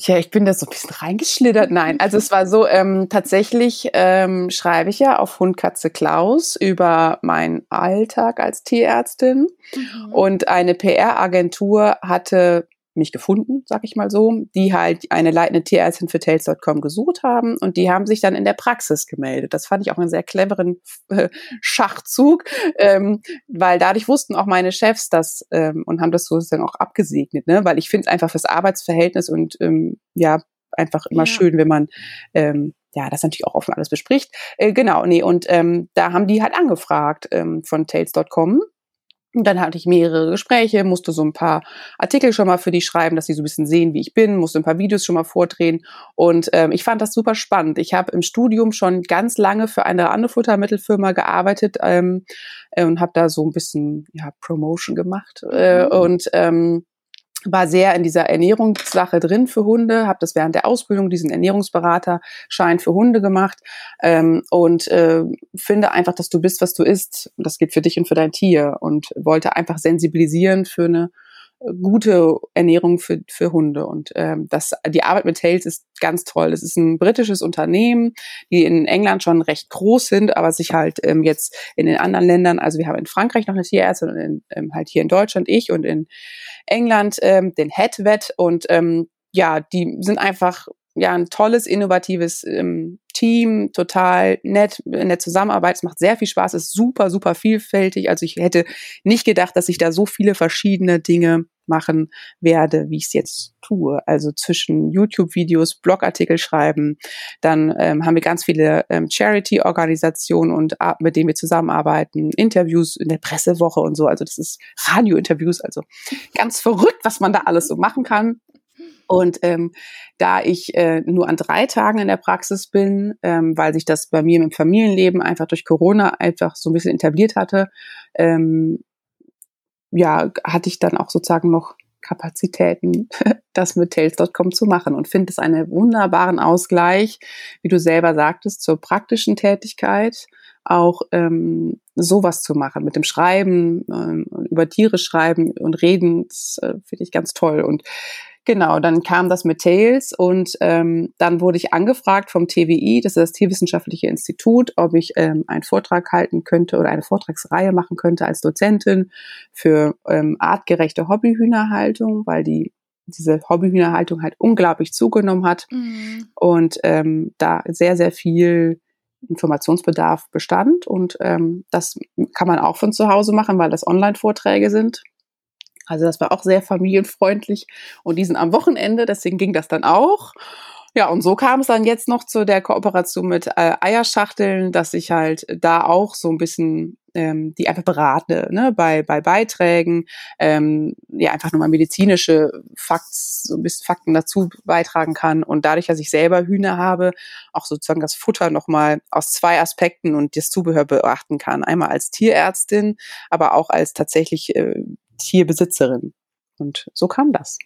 Ja, ich bin da so ein bisschen reingeschlittert. Nein, also es war so, ähm, tatsächlich ähm, schreibe ich ja auf Hundkatze Klaus über meinen Alltag als Tierärztin. Mhm. Und eine PR-Agentur hatte mich gefunden, sag ich mal so, die halt eine leitende Tierärztin für Tails.com gesucht haben und die haben sich dann in der Praxis gemeldet. Das fand ich auch einen sehr cleveren äh, Schachzug, ähm, weil dadurch wussten auch meine Chefs das ähm, und haben das sozusagen auch abgesegnet, ne? weil ich finde es einfach fürs Arbeitsverhältnis und ähm, ja, einfach immer ja. schön, wenn man ähm, ja, das natürlich auch offen alles bespricht. Äh, genau, nee, und ähm, da haben die halt angefragt ähm, von Tails.com und dann hatte ich mehrere Gespräche, musste so ein paar Artikel schon mal für die schreiben, dass sie so ein bisschen sehen, wie ich bin, musste ein paar Videos schon mal vordrehen. Und ähm, ich fand das super spannend. Ich habe im Studium schon ganz lange für eine andere Futtermittelfirma gearbeitet ähm, äh, und habe da so ein bisschen ja, Promotion gemacht. Äh, mhm. Und ähm, war sehr in dieser Ernährungssache drin für Hunde, habe das während der Ausbildung diesen Ernährungsberaterschein für Hunde gemacht ähm, und äh, finde einfach, dass du bist, was du isst. Das geht für dich und für dein Tier und wollte einfach sensibilisieren für eine gute Ernährung für, für Hunde. Und ähm, das, die Arbeit mit Tails ist ganz toll. Das ist ein britisches Unternehmen, die in England schon recht groß sind, aber sich halt ähm, jetzt in den anderen Ländern, also wir haben in Frankreich noch eine Tierärztin und in, ähm, halt hier in Deutschland ich und in England ähm, den Headvet und ähm, ja, die sind einfach ja ein tolles, innovatives ähm, Team, total nett in der Zusammenarbeit. Es macht sehr viel Spaß, ist super, super vielfältig. Also ich hätte nicht gedacht, dass ich da so viele verschiedene Dinge machen werde, wie ich es jetzt tue. Also zwischen YouTube-Videos, Blogartikel schreiben, dann ähm, haben wir ganz viele ähm, Charity-Organisationen und mit denen wir zusammenarbeiten, Interviews in der Pressewoche und so. Also das ist Radio-Interviews, also ganz verrückt, was man da alles so machen kann. Und ähm, da ich äh, nur an drei Tagen in der Praxis bin, ähm, weil sich das bei mir im Familienleben einfach durch Corona einfach so ein bisschen etabliert hatte, ähm, ja, hatte ich dann auch sozusagen noch Kapazitäten, das mit Tails.com zu machen und finde es einen wunderbaren Ausgleich, wie du selber sagtest, zur praktischen Tätigkeit auch ähm, sowas zu machen, mit dem Schreiben, ähm, über Tiere schreiben und reden, das äh, finde ich ganz toll. Und Genau, dann kam das mit Tails und ähm, dann wurde ich angefragt vom TWI, das ist das Tierwissenschaftliche Institut, ob ich ähm, einen Vortrag halten könnte oder eine Vortragsreihe machen könnte als Dozentin für ähm, artgerechte Hobbyhühnerhaltung, weil die diese Hobbyhühnerhaltung halt unglaublich zugenommen hat mhm. und ähm, da sehr, sehr viel Informationsbedarf bestand. Und ähm, das kann man auch von zu Hause machen, weil das Online-Vorträge sind. Also das war auch sehr familienfreundlich und die sind am Wochenende, deswegen ging das dann auch. Ja, und so kam es dann jetzt noch zu der Kooperation mit äh, Eierschachteln, dass ich halt da auch so ein bisschen ähm, die einfach berate, ne, bei, bei Beiträgen, ähm, ja, einfach nochmal medizinische Fakts, so ein bisschen Fakten dazu beitragen kann. Und dadurch, dass ich selber Hühner habe, auch sozusagen das Futter nochmal aus zwei Aspekten und das Zubehör beachten kann. Einmal als Tierärztin, aber auch als tatsächlich äh, Tierbesitzerin. Und so kam das.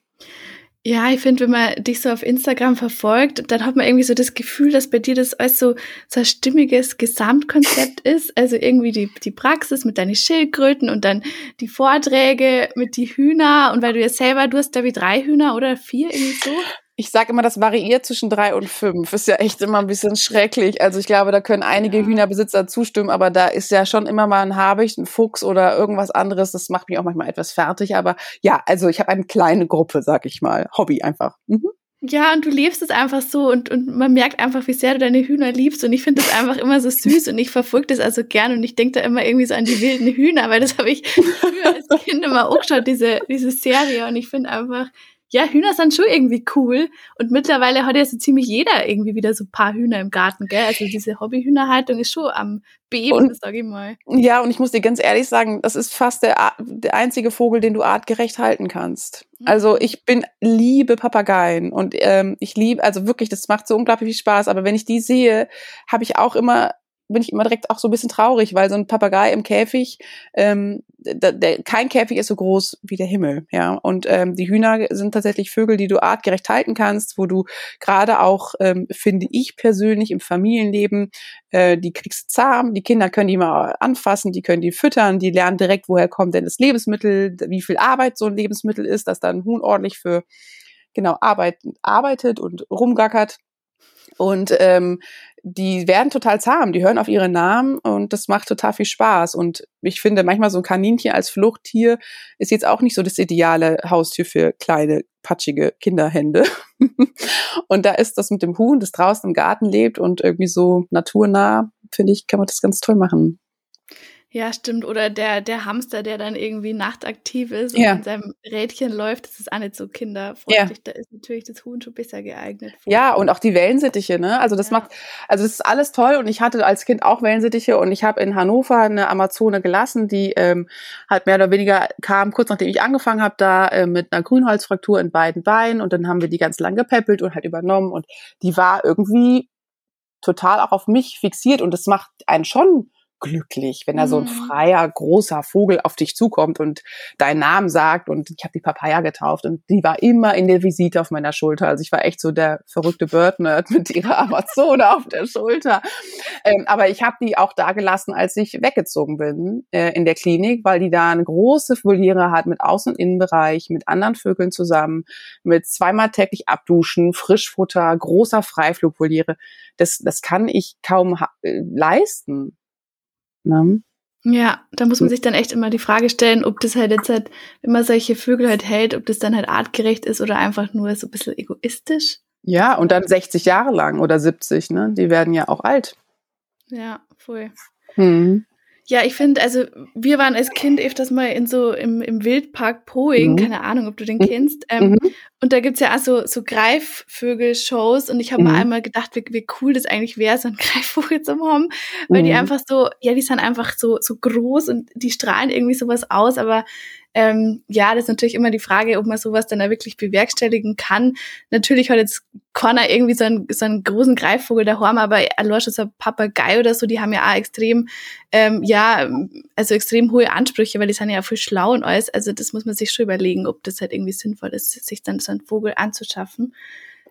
Ja, ich finde, wenn man dich so auf Instagram verfolgt, dann hat man irgendwie so das Gefühl, dass bei dir das alles so, so ein stimmiges Gesamtkonzept ist. Also irgendwie die, die Praxis mit deinen Schildkröten und dann die Vorträge mit die Hühner und weil du ja selber, du hast da wie drei Hühner oder vier irgendwie so. Ich sage immer, das variiert zwischen drei und fünf. Ist ja echt immer ein bisschen schrecklich. Also ich glaube, da können einige ja. Hühnerbesitzer zustimmen, aber da ist ja schon immer mal ein Habicht, ein Fuchs oder irgendwas anderes. Das macht mich auch manchmal etwas fertig. Aber ja, also ich habe eine kleine Gruppe, sag ich mal. Hobby einfach. Mhm. Ja, und du lebst es einfach so und, und man merkt einfach, wie sehr du deine Hühner liebst. Und ich finde das einfach immer so süß und ich verfolge das also gern und ich denke da immer irgendwie so an die wilden Hühner, weil das habe ich früher als Kind immer auch geschaut, diese, diese Serie. Und ich finde einfach, ja, Hühner sind schon irgendwie cool. Und mittlerweile hat ja so ziemlich jeder irgendwie wieder so ein paar Hühner im Garten, gell? Also diese Hobbyhühnerhaltung ist schon am Beben, sag ich mal. Ja, und ich muss dir ganz ehrlich sagen, das ist fast der, der einzige Vogel, den du artgerecht halten kannst. Mhm. Also ich bin liebe Papageien und ähm, ich liebe, also wirklich, das macht so unglaublich viel Spaß. Aber wenn ich die sehe, habe ich auch immer bin ich immer direkt auch so ein bisschen traurig, weil so ein Papagei im Käfig, ähm, der, der, kein Käfig ist so groß wie der Himmel, ja. Und ähm, die Hühner sind tatsächlich Vögel, die du artgerecht halten kannst, wo du gerade auch, ähm, finde ich persönlich, im Familienleben, äh, die kriegst du zahm, die Kinder können die mal anfassen, die können die füttern, die lernen direkt, woher kommt denn das Lebensmittel, wie viel Arbeit so ein Lebensmittel ist, dass dann ein Huhn ordentlich für genau Arbeit, arbeitet und rumgackert. Und ähm, die werden total zahm, die hören auf ihre Namen und das macht total viel Spaß. Und ich finde, manchmal so ein Kaninchen als Fluchttier ist jetzt auch nicht so das ideale Haustier für kleine, patschige Kinderhände. und da ist das mit dem Huhn, das draußen im Garten lebt und irgendwie so naturnah, finde ich, kann man das ganz toll machen. Ja, stimmt. Oder der, der Hamster, der dann irgendwie nachtaktiv ist und ja. in seinem Rädchen läuft, das ist auch nicht so kinderfreundlich. Ja. Da ist natürlich das Huhn schon besser geeignet. Ja, und auch die Wellensittiche, ne? Also das ja. macht, also das ist alles toll und ich hatte als Kind auch Wellensittiche und ich habe in Hannover eine Amazone gelassen, die ähm, halt mehr oder weniger kam, kurz nachdem ich angefangen habe, da äh, mit einer Grünholzfraktur in beiden Beinen und dann haben wir die ganz lang gepäppelt und halt übernommen und die war irgendwie total auch auf mich fixiert und das macht einen schon glücklich, wenn da so ein mhm. freier, großer Vogel auf dich zukommt und deinen Namen sagt und ich habe die Papaya getauft und die war immer in der Visite auf meiner Schulter. Also ich war echt so der verrückte Bird-Nerd mit ihrer Amazone auf der Schulter. Ähm, aber ich habe die auch da gelassen, als ich weggezogen bin äh, in der Klinik, weil die da eine große Voliere hat mit Außen- und Innenbereich, mit anderen Vögeln zusammen, mit zweimal täglich abduschen, Frischfutter, großer Freiflugvoliere. Das, das kann ich kaum äh, leisten. Ne? Ja, da muss man sich dann echt immer die Frage stellen, ob das halt jetzt halt, wenn man solche Vögel halt hält, ob das dann halt artgerecht ist oder einfach nur so ein bisschen egoistisch. Ja, und dann 60 Jahre lang oder 70, ne? Die werden ja auch alt. Ja, voll. Hm. Ja, ich finde, also wir waren als Kind öfters mal in so im, im Wildpark Poing, mhm. keine Ahnung, ob du den kennst. Ähm, mhm. Und da gibt's ja auch so, so Greifvögel-Shows und ich habe mhm. mir einmal gedacht, wie, wie cool das eigentlich wäre, so einen Greifvogel zu haben, weil die mhm. einfach so, ja, die sind einfach so, so groß und die strahlen irgendwie sowas aus, aber ähm, ja, das ist natürlich immer die Frage, ob man sowas dann da wirklich bewerkstelligen kann. Natürlich hat jetzt keiner irgendwie so einen, so einen großen Greifvogel daheim, aber schon so ein Papagei oder so, die haben ja auch extrem, ähm, ja, also extrem hohe Ansprüche, weil die sind ja voll schlau und alles. Also das muss man sich schon überlegen, ob das halt irgendwie sinnvoll ist, sich dann so einen Vogel anzuschaffen.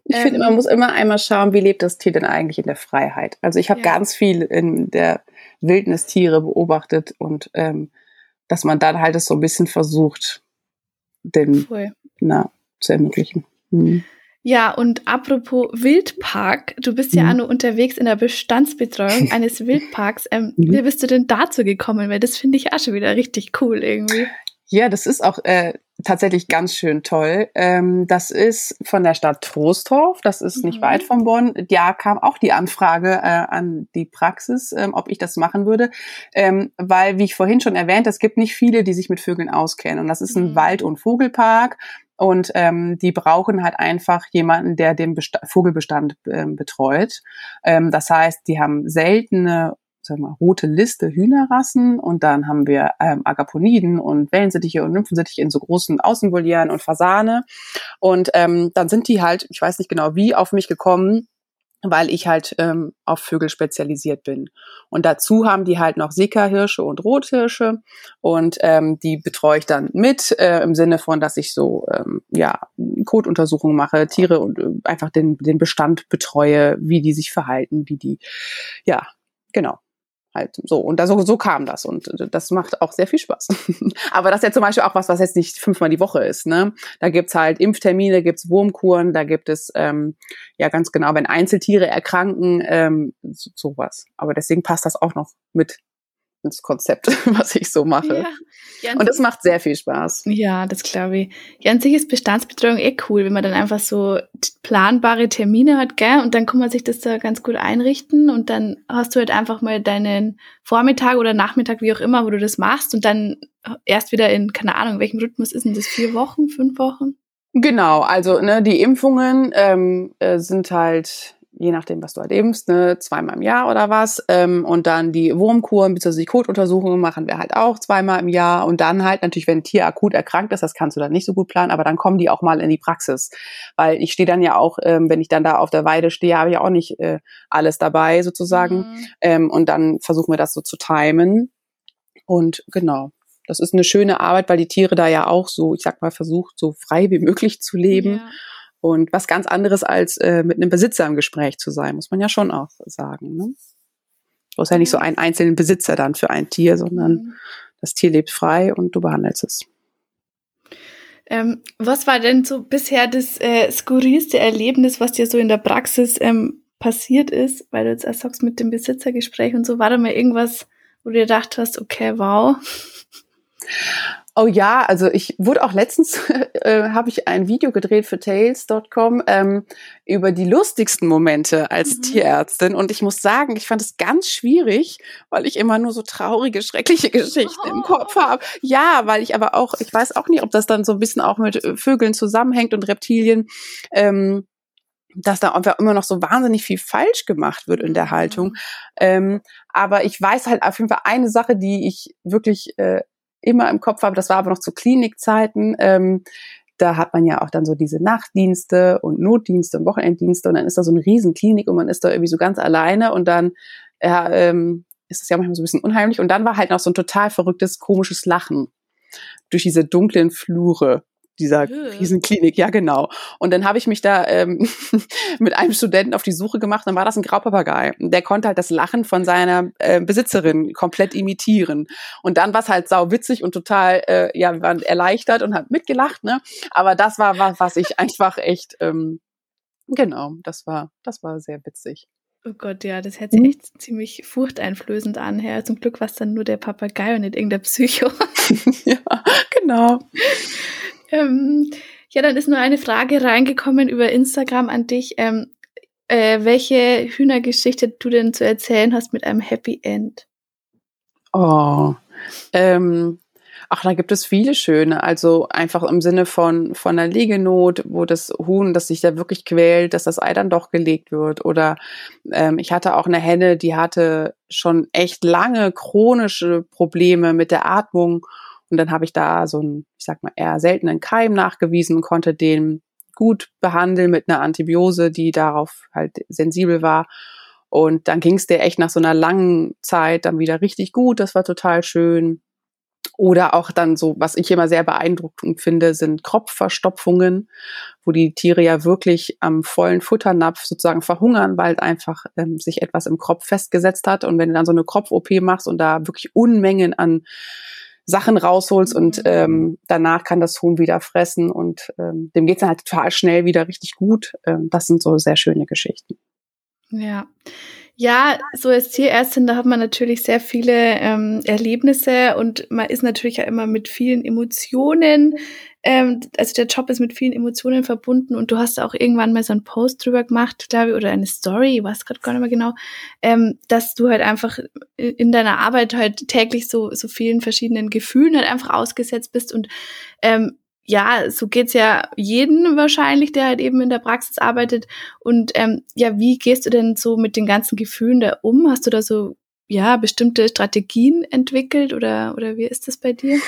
Ich ähm, finde, man muss immer einmal schauen, wie lebt das Tier denn eigentlich in der Freiheit. Also ich habe ja. ganz viel in der Wildnis Tiere beobachtet und ähm, dass man dann halt es so ein bisschen versucht, den na, zu ermöglichen. Mhm. Ja, und apropos Wildpark, du bist ja mhm. auch nur unterwegs in der Bestandsbetreuung eines Wildparks. Ähm, mhm. Wie bist du denn dazu gekommen? Weil das finde ich auch schon wieder richtig cool irgendwie. Ja, das ist auch äh, tatsächlich ganz schön toll. Ähm, das ist von der Stadt Trostorf, das ist mhm. nicht weit von Bonn. Ja, kam auch die Anfrage äh, an die Praxis, ähm, ob ich das machen würde, ähm, weil, wie ich vorhin schon erwähnt, es gibt nicht viele, die sich mit Vögeln auskennen. Und das ist ein mhm. Wald- und Vogelpark. Und ähm, die brauchen halt einfach jemanden, der den Best Vogelbestand ähm, betreut. Ähm, das heißt, die haben seltene sagen wir, rote Liste Hühnerrassen und dann haben wir ähm, Agaponiden und Wellensittiche und Nymphensittiche in so großen Außenvolieren und Fasane und ähm, dann sind die halt, ich weiß nicht genau wie, auf mich gekommen, weil ich halt ähm, auf Vögel spezialisiert bin. Und dazu haben die halt noch Sickerhirsche und Rothirsche und ähm, die betreue ich dann mit äh, im Sinne von, dass ich so ähm, ja Kotuntersuchungen mache, Tiere und äh, einfach den den Bestand betreue, wie die sich verhalten, wie die ja genau halt so. Und da, so, so kam das. Und das macht auch sehr viel Spaß. Aber das ist ja zum Beispiel auch was, was jetzt nicht fünfmal die Woche ist. Ne? Da gibt's halt Impftermine, gibt's Wurmkuren, da gibt es ähm, ja ganz genau, wenn Einzeltiere erkranken, ähm, so, sowas. Aber deswegen passt das auch noch mit ins Konzept, was ich so mache. Ja, und das macht sehr viel Spaß. Ja, das glaube ich. Ja, an sich ist Bestandsbetreuung eh cool, wenn man dann einfach so planbare Termine hat, gell? Und dann kann man sich das da ganz gut einrichten und dann hast du halt einfach mal deinen Vormittag oder Nachmittag, wie auch immer, wo du das machst und dann erst wieder in, keine Ahnung, welchem Rhythmus ist denn das? Vier Wochen, fünf Wochen? Genau, also ne, die Impfungen ähm, äh, sind halt je nachdem, was du halt impfst, ne, zweimal im Jahr oder was. Ähm, und dann die Wurmkuren bzw. die Kotuntersuchungen machen wir halt auch zweimal im Jahr. Und dann halt natürlich, wenn ein Tier akut erkrankt ist, das kannst du dann nicht so gut planen, aber dann kommen die auch mal in die Praxis. Weil ich stehe dann ja auch, ähm, wenn ich dann da auf der Weide stehe, habe ich auch nicht äh, alles dabei sozusagen. Mhm. Ähm, und dann versuchen wir das so zu timen. Und genau, das ist eine schöne Arbeit, weil die Tiere da ja auch so, ich sag mal, versucht, so frei wie möglich zu leben. Ja. Und was ganz anderes als äh, mit einem Besitzer im Gespräch zu sein, muss man ja schon auch sagen. Ne? Du hast ja nicht so einen einzelnen Besitzer dann für ein Tier, sondern mhm. das Tier lebt frei und du behandelst es. Ähm, was war denn so bisher das äh, skurrilste Erlebnis, was dir so in der Praxis ähm, passiert ist, weil du jetzt erst sagst mit dem Besitzergespräch und so, war da mal irgendwas, wo du dir gedacht hast, okay, wow? Oh ja, also ich wurde auch letztens, äh, habe ich ein Video gedreht für Tales.com ähm, über die lustigsten Momente als mhm. Tierärztin und ich muss sagen, ich fand es ganz schwierig, weil ich immer nur so traurige, schreckliche Geschichten oh. im Kopf oh. habe. Ja, weil ich aber auch, ich weiß auch nicht, ob das dann so ein bisschen auch mit äh, Vögeln zusammenhängt und Reptilien. Ähm, dass da einfach immer noch so wahnsinnig viel falsch gemacht wird in der Haltung. Mhm. Ähm, aber ich weiß halt auf jeden Fall eine Sache, die ich wirklich äh, immer im Kopf habe, das war aber noch zu Klinikzeiten, ähm, da hat man ja auch dann so diese Nachtdienste und Notdienste und Wochenenddienste und dann ist da so eine Riesenklinik und man ist da irgendwie so ganz alleine und dann ja, ähm, ist das ja manchmal so ein bisschen unheimlich. Und dann war halt noch so ein total verrücktes, komisches Lachen durch diese dunklen Flure dieser Riesenklinik, ja genau. Und dann habe ich mich da ähm, mit einem Studenten auf die Suche gemacht, dann war das ein Graupapagei. Der konnte halt das Lachen von seiner äh, Besitzerin komplett imitieren. Und dann war es halt sau witzig und total, äh, ja, wir waren erleichtert und haben mitgelacht, ne? Aber das war was, was ich einfach echt, ähm, genau, das war, das war sehr witzig. Oh Gott, ja, das hört sich mhm. echt ziemlich furchteinflößend an. Ja, zum Glück war es dann nur der Papagei und nicht irgendein Psycho. ja, genau. Ähm, ja, dann ist nur eine Frage reingekommen über Instagram an dich. Ähm, äh, welche Hühnergeschichte du denn zu erzählen hast mit einem Happy End? Oh, ähm, ach, da gibt es viele schöne. Also einfach im Sinne von, von einer Liegenot, wo das Huhn, das sich da wirklich quält, dass das Ei dann doch gelegt wird. Oder ähm, ich hatte auch eine Henne, die hatte schon echt lange chronische Probleme mit der Atmung und dann habe ich da so einen, ich sag mal, eher seltenen Keim nachgewiesen und konnte den gut behandeln mit einer Antibiose, die darauf halt sensibel war. Und dann ging es dir echt nach so einer langen Zeit dann wieder richtig gut. Das war total schön. Oder auch dann so, was ich immer sehr beeindruckend finde, sind Kropfverstopfungen, wo die Tiere ja wirklich am vollen Futternapf sozusagen verhungern, weil einfach ähm, sich etwas im Kropf festgesetzt hat. Und wenn du dann so eine Kropf-OP machst und da wirklich Unmengen an Sachen rausholst und mhm. ähm, danach kann das Huhn wieder fressen und ähm, dem geht's dann halt total schnell wieder richtig gut. Ähm, das sind so sehr schöne Geschichten. Ja. Ja, so als Tierärztin, da hat man natürlich sehr viele ähm, Erlebnisse und man ist natürlich ja immer mit vielen Emotionen. Ähm, also der Job ist mit vielen Emotionen verbunden und du hast auch irgendwann mal so einen Post drüber gemacht, glaube ich, oder eine Story, ich weiß gerade gar nicht mehr genau, ähm, dass du halt einfach in deiner Arbeit halt täglich so, so vielen verschiedenen Gefühlen halt einfach ausgesetzt bist und ähm, ja, so geht's ja jeden wahrscheinlich, der halt eben in der Praxis arbeitet. Und ähm, ja, wie gehst du denn so mit den ganzen Gefühlen da um? Hast du da so ja bestimmte Strategien entwickelt oder oder wie ist das bei dir?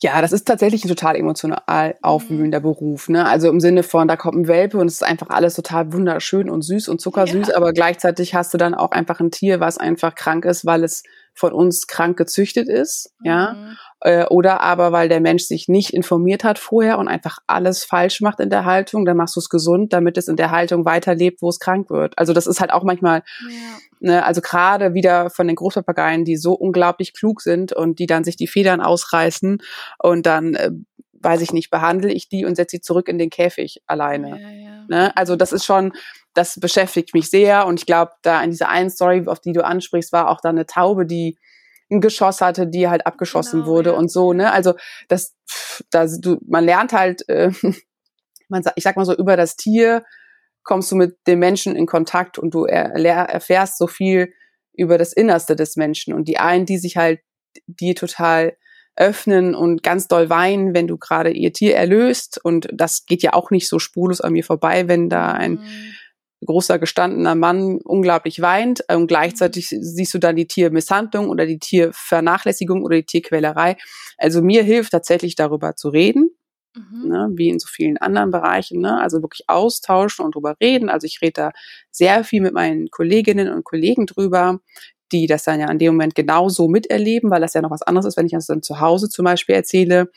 Ja, das ist tatsächlich ein total emotional aufwühlender Beruf. Ne? Also im Sinne von, da kommt ein Welpe und es ist einfach alles total wunderschön und süß und zuckersüß, ja. aber gleichzeitig hast du dann auch einfach ein Tier, was einfach krank ist, weil es von uns krank gezüchtet ist. Mhm. Ja äh, oder aber weil der Mensch sich nicht informiert hat vorher und einfach alles falsch macht in der Haltung, dann machst du es gesund, damit es in der Haltung weiterlebt, wo es krank wird. Also das ist halt auch manchmal, ja. ne, also gerade wieder von den Großpapageien, die so unglaublich klug sind und die dann sich die Federn ausreißen und dann äh, weiß ich nicht, behandle ich die und setze sie zurück in den Käfig alleine. Ja, ja. Ne? Also das ist schon, das beschäftigt mich sehr und ich glaube, da in dieser einen Story, auf die du ansprichst, war auch da eine Taube, die ein Geschoss hatte, die halt abgeschossen genau, wurde ja. und so, ne? Also das, da du, man lernt halt, äh, man ich sag mal so über das Tier kommst du mit dem Menschen in Kontakt und du er, erfährst so viel über das Innerste des Menschen und die einen, die sich halt die total öffnen und ganz doll weinen, wenn du gerade ihr Tier erlöst und das geht ja auch nicht so spurlos an mir vorbei, wenn da ein mhm großer gestandener Mann unglaublich weint und gleichzeitig siehst du dann die Tiermisshandlung oder die Tiervernachlässigung oder die Tierquälerei. Also mir hilft tatsächlich darüber zu reden, mhm. ne, wie in so vielen anderen Bereichen, ne? also wirklich austauschen und drüber reden. Also ich rede da sehr viel mit meinen Kolleginnen und Kollegen drüber, die das dann ja in dem Moment genauso miterleben, weil das ja noch was anderes ist, wenn ich das dann zu Hause zum Beispiel erzähle.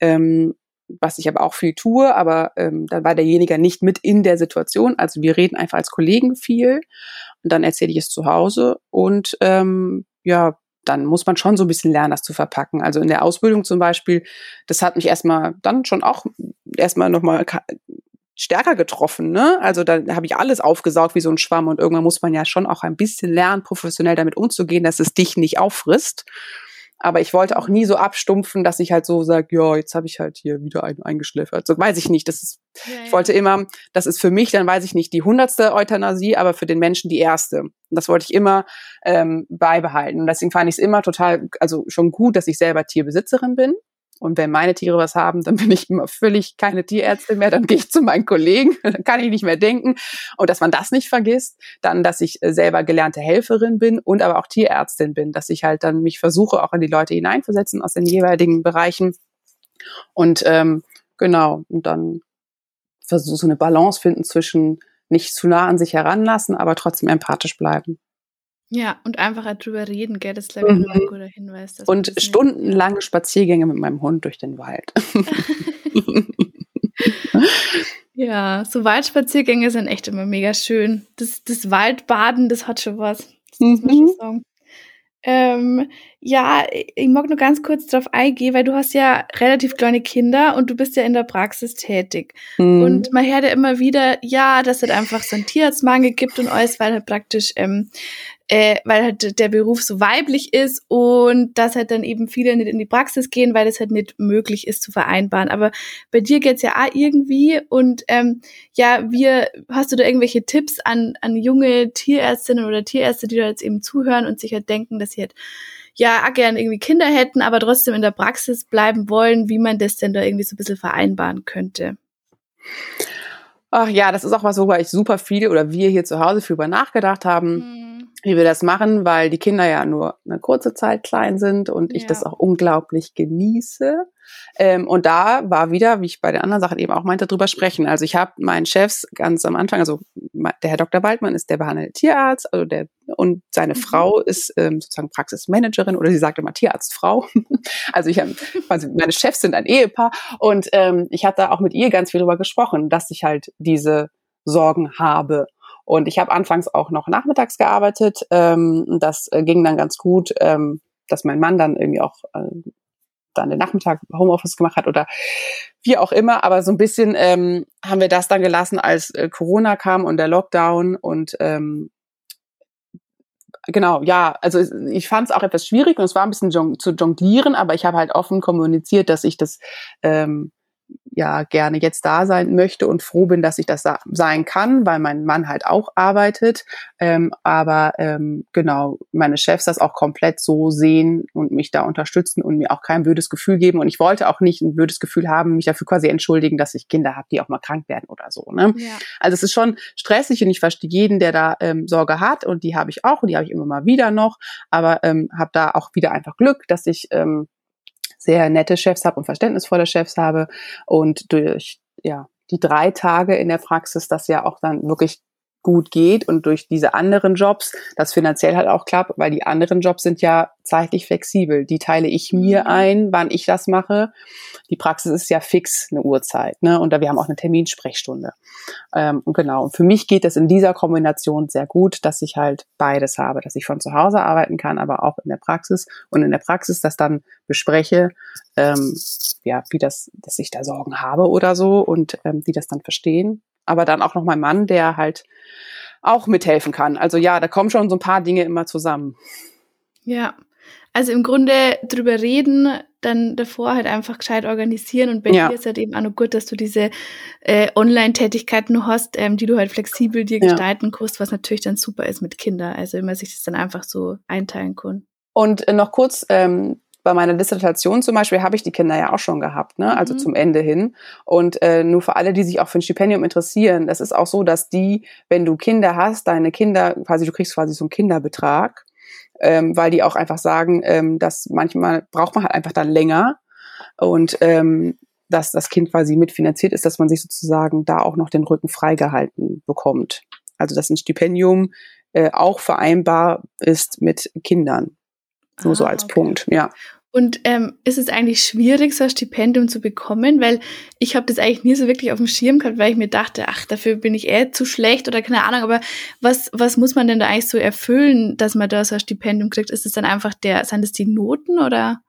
Ähm, was ich aber auch viel tue, aber ähm, dann war derjenige nicht mit in der Situation. Also wir reden einfach als Kollegen viel und dann erzähle ich es zu Hause und ähm, ja, dann muss man schon so ein bisschen lernen, das zu verpacken. Also in der Ausbildung zum Beispiel, das hat mich erstmal dann schon auch erstmal nochmal stärker getroffen. Ne? Also da habe ich alles aufgesaugt wie so ein Schwamm und irgendwann muss man ja schon auch ein bisschen lernen, professionell damit umzugehen, dass es dich nicht auffrisst. Aber ich wollte auch nie so abstumpfen, dass ich halt so sage, ja, jetzt habe ich halt hier wieder einen eingeschläfert. So weiß ich nicht. Das ist, ja, ja. ich wollte immer, das ist für mich, dann weiß ich nicht, die hundertste Euthanasie, aber für den Menschen die erste. Und das wollte ich immer ähm, beibehalten. Und deswegen fand ich es immer total, also schon gut, dass ich selber Tierbesitzerin bin. Und wenn meine Tiere was haben, dann bin ich immer völlig keine Tierärztin mehr. Dann gehe ich zu meinen Kollegen, dann kann ich nicht mehr denken. Und dass man das nicht vergisst, dann, dass ich äh, selber gelernte Helferin bin und aber auch Tierärztin bin, dass ich halt dann mich versuche, auch in die Leute hineinversetzen aus den jeweiligen Bereichen. Und ähm, genau, und dann versuche so eine Balance finden zwischen nicht zu nah an sich heranlassen, aber trotzdem empathisch bleiben. Ja, und einfach halt drüber reden, gell, das ist, glaube ich, mhm. ein guter Hinweis. Und stundenlange Spaziergänge mit meinem Hund durch den Wald. ja, so Waldspaziergänge sind echt immer mega schön. Das, das Waldbaden, das hat schon was. Das muss man schon mhm. sagen. Ähm, ja, ich mag nur ganz kurz darauf eingehen, weil du hast ja relativ kleine Kinder und du bist ja in der Praxis tätig. Mhm. Und man hört ja immer wieder, ja, dass es halt einfach so einen Tierarztmangel gibt und alles, weil halt praktisch ähm, äh, weil halt der Beruf so weiblich ist und dass halt dann eben viele nicht in die Praxis gehen, weil es halt nicht möglich ist zu vereinbaren. Aber bei dir geht's ja auch irgendwie und ähm, ja, wir, hast du da irgendwelche Tipps an, an junge Tierärztinnen oder Tierärzte, die da jetzt eben zuhören und sich halt denken, dass sie halt ja auch gerne irgendwie Kinder hätten, aber trotzdem in der Praxis bleiben wollen, wie man das denn da irgendwie so ein bisschen vereinbaren könnte? Ach ja, das ist auch was, worüber ich super viel oder wir hier zu Hause viel über nachgedacht haben. Mhm wie wir das machen, weil die Kinder ja nur eine kurze Zeit klein sind und ich das auch unglaublich genieße. Ähm, und da war wieder, wie ich bei den anderen Sachen eben auch meinte, drüber sprechen. Also ich habe meinen Chefs ganz am Anfang, also der Herr Dr. Waldmann ist der behandelte Tierarzt, also der und seine mhm. Frau ist ähm, sozusagen Praxismanagerin oder sie sagt immer Tierarztfrau. also ich habe, also meine Chefs sind ein Ehepaar und ähm, ich hatte auch mit ihr ganz viel drüber gesprochen, dass ich halt diese Sorgen habe und ich habe anfangs auch noch nachmittags gearbeitet. Ähm, das äh, ging dann ganz gut, ähm, dass mein Mann dann irgendwie auch äh, dann den Nachmittag Homeoffice gemacht hat oder wie auch immer. Aber so ein bisschen ähm, haben wir das dann gelassen, als äh, Corona kam und der Lockdown und ähm, genau, ja, also ich fand es auch etwas schwierig und es war ein bisschen jong zu jonglieren, aber ich habe halt offen kommuniziert, dass ich das ähm, ja gerne jetzt da sein möchte und froh bin, dass ich das sein kann, weil mein Mann halt auch arbeitet. Ähm, aber ähm, genau, meine Chefs das auch komplett so sehen und mich da unterstützen und mir auch kein blödes Gefühl geben. Und ich wollte auch nicht ein blödes Gefühl haben, mich dafür quasi entschuldigen, dass ich Kinder habe, die auch mal krank werden oder so. Ne? Ja. Also es ist schon stressig und ich verstehe jeden, der da ähm, Sorge hat und die habe ich auch und die habe ich immer mal wieder noch. Aber ähm, habe da auch wieder einfach Glück, dass ich ähm, sehr nette Chefs habe und verständnisvolle Chefs habe. Und durch ja die drei Tage in der Praxis das ja auch dann wirklich gut geht und durch diese anderen Jobs das finanziell halt auch klappt, weil die anderen Jobs sind ja zeitlich flexibel. Die teile ich mir mhm. ein, wann ich das mache. Die Praxis ist ja fix eine Uhrzeit, ne? Und da wir haben auch eine Terminsprechstunde. Ähm, und genau. Und für mich geht es in dieser Kombination sehr gut, dass ich halt beides habe, dass ich von zu Hause arbeiten kann, aber auch in der Praxis und in der Praxis das dann bespreche, ähm, ja, wie das, dass ich da Sorgen habe oder so und ähm, die das dann verstehen aber dann auch noch mein Mann, der halt auch mithelfen kann. Also ja, da kommen schon so ein paar Dinge immer zusammen. Ja, also im Grunde drüber reden, dann davor halt einfach gescheit organisieren und bei ja. dir ist halt eben auch noch gut, dass du diese äh, Online-Tätigkeiten hast, ähm, die du halt flexibel dir ja. gestalten kannst, was natürlich dann super ist mit Kindern. Also wenn man sich das dann einfach so einteilen kann. Und äh, noch kurz, ähm, bei meiner Dissertation zum Beispiel habe ich die Kinder ja auch schon gehabt, ne? also mhm. zum Ende hin. Und äh, nur für alle, die sich auch für ein Stipendium interessieren, das ist auch so, dass die, wenn du Kinder hast, deine Kinder, quasi du kriegst quasi so einen Kinderbetrag, ähm, weil die auch einfach sagen, ähm, dass manchmal braucht man halt einfach dann länger und ähm, dass das Kind quasi mitfinanziert ist, dass man sich sozusagen da auch noch den Rücken freigehalten bekommt. Also dass ein Stipendium äh, auch vereinbar ist mit Kindern. Nur ah, so als okay. Punkt, ja. Und ähm, ist es eigentlich schwierig, so ein Stipendium zu bekommen? Weil ich habe das eigentlich nie so wirklich auf dem Schirm gehabt, weil ich mir dachte, ach, dafür bin ich eh zu schlecht oder keine Ahnung. Aber was, was muss man denn da eigentlich so erfüllen, dass man da so ein Stipendium kriegt? Ist es dann einfach der, sind es die Noten oder?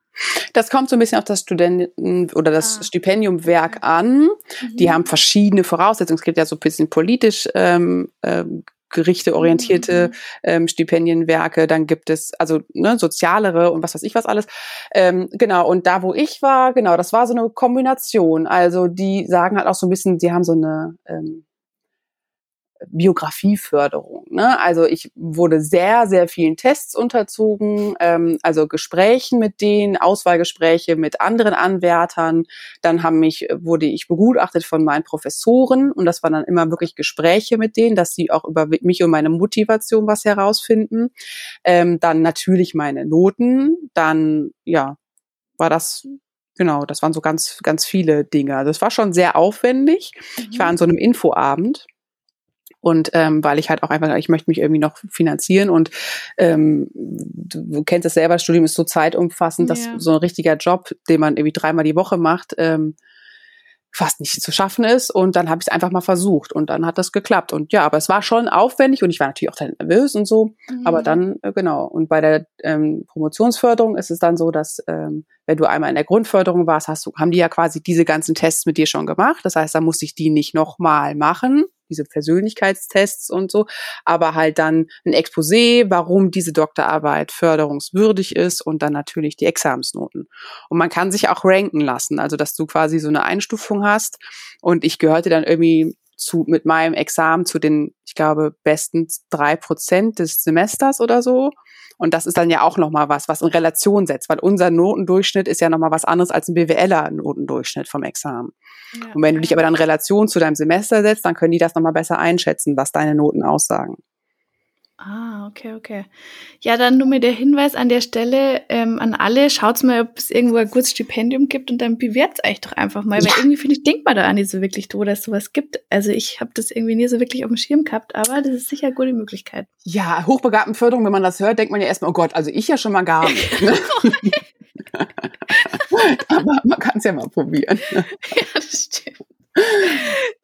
Das kommt so ein bisschen auf das Studenten- oder das ah. Stipendiumwerk an. Mhm. Die haben verschiedene Voraussetzungen. Es gibt ja so ein bisschen politisch ähm, ähm, gerichteorientierte mhm. ähm, Stipendienwerke, dann gibt es also ne, sozialere und was weiß ich was alles. Ähm, genau, und da, wo ich war, genau, das war so eine Kombination. Also die sagen halt auch so ein bisschen, sie haben so eine ähm, Biografieförderung. Ne? Also ich wurde sehr, sehr vielen Tests unterzogen, ähm, also Gesprächen mit denen, Auswahlgespräche mit anderen Anwärtern. Dann haben mich, wurde ich begutachtet von meinen Professoren und das waren dann immer wirklich Gespräche mit denen, dass sie auch über mich und meine Motivation was herausfinden. Ähm, dann natürlich meine Noten. Dann, ja, war das Genau, das waren so ganz, ganz viele Dinge. Also es war schon sehr aufwendig. Mhm. Ich war an so einem Infoabend und ähm, weil ich halt auch einfach, ich möchte mich irgendwie noch finanzieren und ähm, du, kennst es selber, das Studium ist so zeitumfassend, ja. dass so ein richtiger Job, den man irgendwie dreimal die Woche macht, ähm, fast nicht zu schaffen ist. Und dann habe ich es einfach mal versucht und dann hat das geklappt. Und ja, aber es war schon aufwendig und ich war natürlich auch dann nervös und so. Mhm. Aber dann, äh, genau. Und bei der ähm, Promotionsförderung ist es dann so, dass ähm, wenn du einmal in der Grundförderung warst, hast du, haben die ja quasi diese ganzen Tests mit dir schon gemacht. Das heißt, da musste ich die nicht nochmal machen diese Persönlichkeitstests und so, aber halt dann ein Exposé, warum diese Doktorarbeit förderungswürdig ist und dann natürlich die Examensnoten. Und man kann sich auch ranken lassen, also dass du quasi so eine Einstufung hast und ich gehörte dann irgendwie zu, mit meinem Examen zu den, ich glaube, besten drei Prozent des Semesters oder so. Und das ist dann ja auch nochmal was, was in Relation setzt, weil unser Notendurchschnitt ist ja nochmal was anderes als ein BWLer-Notendurchschnitt vom Examen. Ja, und wenn du dich aber dann in Relation zu deinem Semester setzt, dann können die das nochmal besser einschätzen, was deine Noten aussagen. Ah, okay, okay. Ja, dann nur mir der Hinweis an der Stelle ähm, an alle, schaut mal, ob es irgendwo ein gutes Stipendium gibt und dann bewertet es euch doch einfach mal. Ja. Weil irgendwie, finde ich, denkt man da an nicht so wirklich drüber, dass es sowas gibt. Also ich habe das irgendwie nie so wirklich auf dem Schirm gehabt, aber das ist sicher eine gute Möglichkeit. Ja, Hochbegabtenförderung, wenn man das hört, denkt man ja erstmal, oh Gott, also ich ja schon mal gar nicht. Ne? aber man kann es ja mal probieren. ja, das stimmt.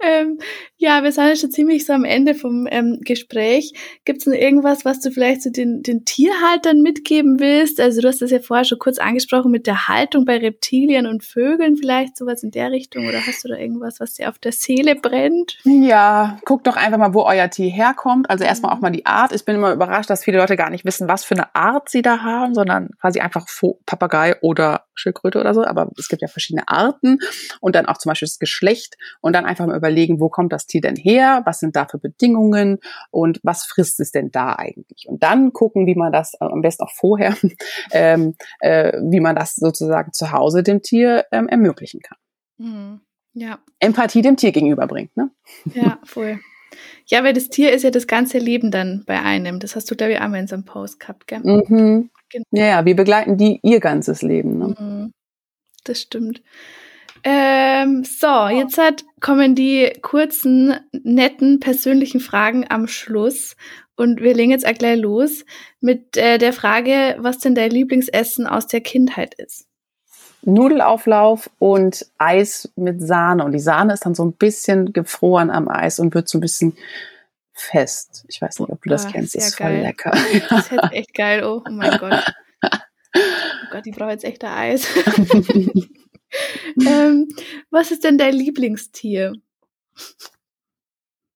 Ähm, ja, wir sind ja schon ziemlich so am Ende vom ähm, Gespräch. Gibt es noch irgendwas, was du vielleicht zu so den, den Tierhaltern mitgeben willst? Also du hast das ja vorher schon kurz angesprochen mit der Haltung bei Reptilien und Vögeln, vielleicht sowas in der Richtung. Oder hast du da irgendwas, was dir auf der Seele brennt? Ja, guckt doch einfach mal, wo euer Tier herkommt. Also erstmal auch mal die Art. Ich bin immer überrascht, dass viele Leute gar nicht wissen, was für eine Art sie da haben, sondern quasi einfach Papagei oder Schildkröte oder so. Aber es gibt ja verschiedene Arten und dann auch zum Beispiel das Geschlecht und dann einfach mal überlegen, wo kommt das Tier denn her? Was sind da für Bedingungen? Und was frisst es denn da eigentlich? Und dann gucken, wie man das, äh, am besten auch vorher, ähm, äh, wie man das sozusagen zu Hause dem Tier ähm, ermöglichen kann. Mhm. Ja. Empathie dem Tier gegenüberbringt, ne? Ja, voll. Ja, weil das Tier ist ja das ganze Leben dann bei einem. Das hast du, glaube ich, einmal in so einem Post gehabt, gell? Mhm. Genau. Ja, ja, wir begleiten die ihr ganzes Leben. Ne? Mhm. Das stimmt. Ähm, so, jetzt hat, kommen die kurzen, netten, persönlichen Fragen am Schluss. Und wir legen jetzt auch gleich los mit äh, der Frage, was denn dein Lieblingsessen aus der Kindheit ist. Nudelauflauf und Eis mit Sahne. Und die Sahne ist dann so ein bisschen gefroren am Eis und wird so ein bisschen fest. Ich weiß nicht, ob du das oh, kennst. Das ist voll lecker. Das ist echt geil. Oh, oh mein Gott. Oh Gott, die braucht jetzt echt Eis. ähm, was ist denn dein Lieblingstier?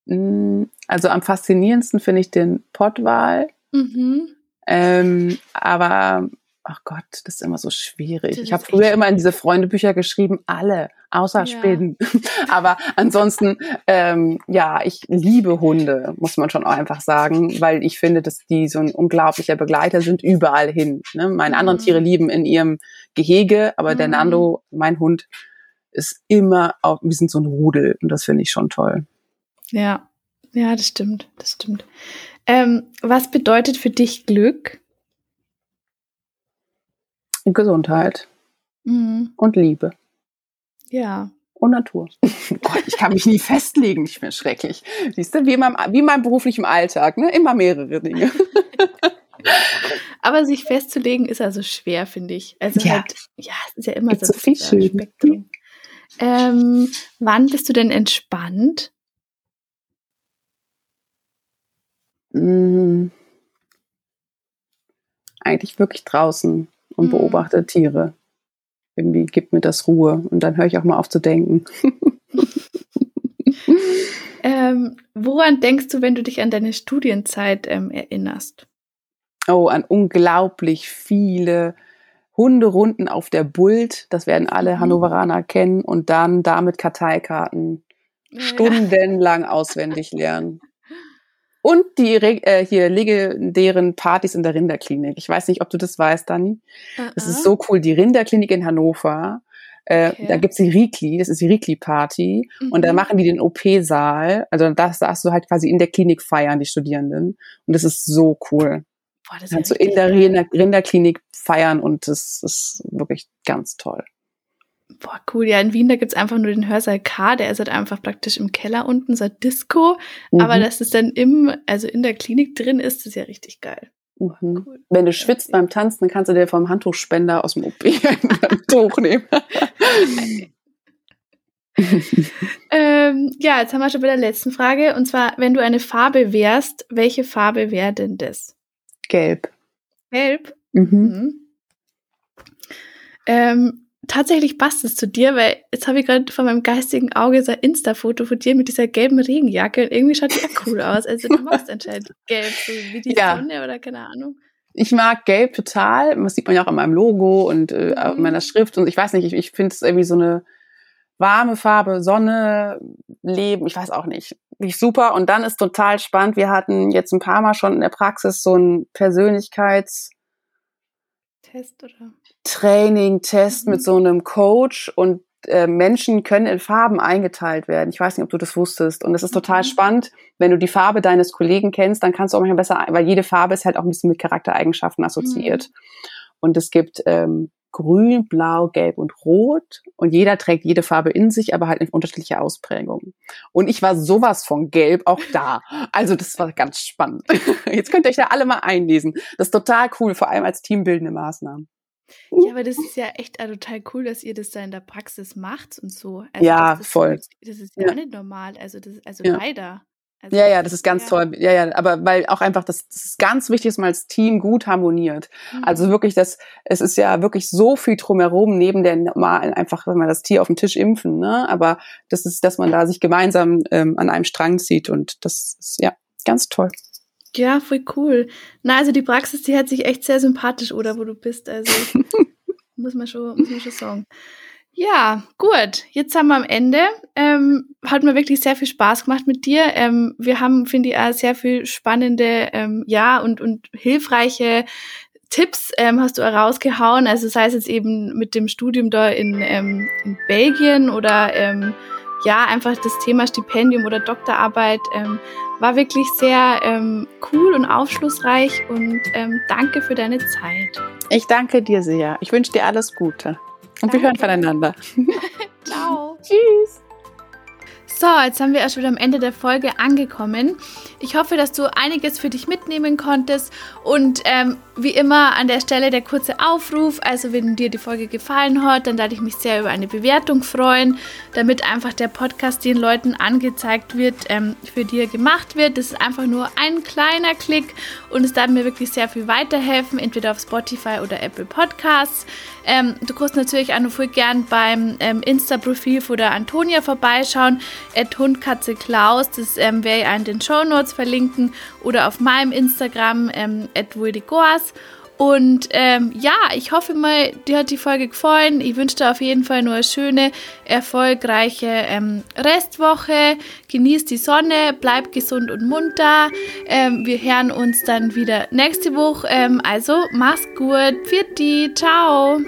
Mm, also am faszinierendsten finde ich den Pottwal. Mhm. Ähm, aber ach Gott, das ist immer so schwierig. Das ich habe früher immer in diese Freundebücher geschrieben, alle, außer ja. Spinnen. Aber ansonsten, ähm, ja, ich liebe Hunde, muss man schon auch einfach sagen, weil ich finde, dass die so ein unglaublicher Begleiter sind überall hin. Ne? Meine anderen mhm. Tiere lieben in ihrem Gehege, aber mhm. der Nando, mein Hund, ist immer auch, wir sind so ein Rudel und das finde ich schon toll. Ja, ja, das stimmt, das stimmt. Ähm, was bedeutet für dich Glück? Gesundheit mhm. und Liebe. Ja. Und Natur. Gott, ich kann mich nie festlegen, ich bin schrecklich. Siehst du, wie in meinem, wie in meinem beruflichen Alltag, ne? Immer mehrere Dinge. Aber sich festzulegen ist also schwer, finde ich. Also ja. halt, ja, es ist ja immer so, so viel schön. Spektrum. Ähm, wann bist du denn entspannt? Mmh. Eigentlich wirklich draußen und mhm. beobachte Tiere. Irgendwie gibt mir das Ruhe und dann höre ich auch mal auf zu denken. ähm, woran denkst du, wenn du dich an deine Studienzeit ähm, erinnerst? Oh, an unglaublich viele Hunderunden auf der Bult. Das werden alle mhm. Hannoveraner kennen. Und dann damit Karteikarten stundenlang auswendig lernen. Und die äh, hier legendären Partys in der Rinderklinik. Ich weiß nicht, ob du das weißt, Dani. Uh -uh. Das ist so cool. Die Rinderklinik in Hannover. Äh, okay. Da gibt's die Rikli, das ist die Rikli-Party. Mhm. Und da mhm. machen die den OP-Saal. Also das darfst du halt quasi in der Klinik feiern, die Studierenden. Und das ist so cool. Boah, das Kannst du in der Rinder Rinderklinik feiern und das ist wirklich ganz toll. Boah, cool. Ja, in Wien, da gibt's einfach nur den Hörsaal K, der ist halt einfach praktisch im Keller unten, so Disco. Mhm. Aber dass es dann im, also in der Klinik drin ist, ist ja richtig geil. Mhm. Cool. Wenn du schwitzt beim Tanzen, dann kannst du dir vom Handtuchspender aus dem OP ein Tuch nehmen. ähm, ja, jetzt haben wir schon bei der letzten Frage. Und zwar, wenn du eine Farbe wärst, welche Farbe wäre denn das? Gelb. Gelb? Mhm. mhm. Ähm, tatsächlich passt es zu dir, weil jetzt habe ich gerade vor meinem geistigen Auge so ein Insta-Foto von dir mit dieser gelben Regenjacke und irgendwie schaut die ja cool aus. Also du machst anscheinend gelb, so wie die ja. Sonne oder keine Ahnung. Ich mag gelb total. Das sieht man ja auch in meinem Logo und äh, mhm. in meiner Schrift. Und ich weiß nicht, ich, ich finde es irgendwie so eine warme Farbe, Sonne, Leben, ich weiß auch nicht. Nicht super. Und dann ist total spannend. Wir hatten jetzt ein paar Mal schon in der Praxis so ein Persönlichkeits- Test oder? Training, Test mhm. mit so einem Coach und äh, Menschen können in Farben eingeteilt werden. Ich weiß nicht, ob du das wusstest. Und es ist total mhm. spannend, wenn du die Farbe deines Kollegen kennst, dann kannst du auch manchmal besser, weil jede Farbe ist halt auch ein bisschen mit Charaktereigenschaften assoziiert. Mhm. Und es gibt ähm, grün, blau, gelb und rot. Und jeder trägt jede Farbe in sich, aber halt in unterschiedliche Ausprägungen. Und ich war sowas von gelb auch da. Also das war ganz spannend. Jetzt könnt ihr euch da alle mal einlesen. Das ist total cool, vor allem als teambildende Maßnahmen. Ja, aber das ist ja echt total cool, dass ihr das da in der Praxis macht und so. Also ja, das, voll. Das ist ja, ja, nicht normal. Also, das, also ja. leider. Also ja, ja, das ist ganz ja. toll. Ja, ja, aber weil auch einfach das, das ist ganz wichtig, dass man als Team gut harmoniert. Mhm. Also wirklich, das, es ist ja wirklich so viel drumherum neben der normalen, einfach, wenn man das Tier auf den Tisch impfen, ne? Aber das ist, dass man da sich gemeinsam ähm, an einem Strang zieht und das ist ja ganz toll. Ja, voll cool. Na, also die Praxis, die hört sich echt sehr sympathisch, oder wo du bist. Also muss man schon, muss man schon sagen. Ja, gut. Jetzt sind wir am Ende. Ähm, hat mir wirklich sehr viel Spaß gemacht mit dir. Ähm, wir haben, finde ich, auch sehr viel spannende, ähm, ja, und, und hilfreiche Tipps ähm, hast du herausgehauen. Also sei es jetzt eben mit dem Studium da in, ähm, in Belgien oder ähm, ja, einfach das Thema Stipendium oder Doktorarbeit ähm, war wirklich sehr ähm, cool und aufschlussreich und ähm, danke für deine Zeit. Ich danke dir sehr. Ich wünsche dir alles Gute. Und danke. wir hören voneinander. Ciao. Tschüss. So, jetzt haben wir erst wieder am Ende der Folge angekommen. Ich hoffe, dass du einiges für dich mitnehmen konntest und ähm, wie immer an der Stelle der kurze Aufruf. Also, wenn dir die Folge gefallen hat, dann würde ich mich sehr über eine Bewertung freuen, damit einfach der Podcast den Leuten angezeigt wird, ähm, für die er gemacht wird. Das ist einfach nur ein kleiner Klick und es darf mir wirklich sehr viel weiterhelfen, entweder auf Spotify oder Apple Podcasts. Ähm, du kannst natürlich auch noch voll gern beim ähm, Insta-Profil von der Antonia vorbeischauen, at Hundkatze Klaus, das ähm, werde ich in den Show Notes verlinken oder auf meinem Instagram, ähm, at Goas. Und ähm, ja, ich hoffe mal, dir hat die Folge gefallen. Ich wünsche dir auf jeden Fall nur eine schöne, erfolgreiche ähm, Restwoche. Genieß die Sonne, bleib gesund und munter. Ähm, wir hören uns dann wieder nächste Woche. Ähm, also mach's gut. Pfiat ciao.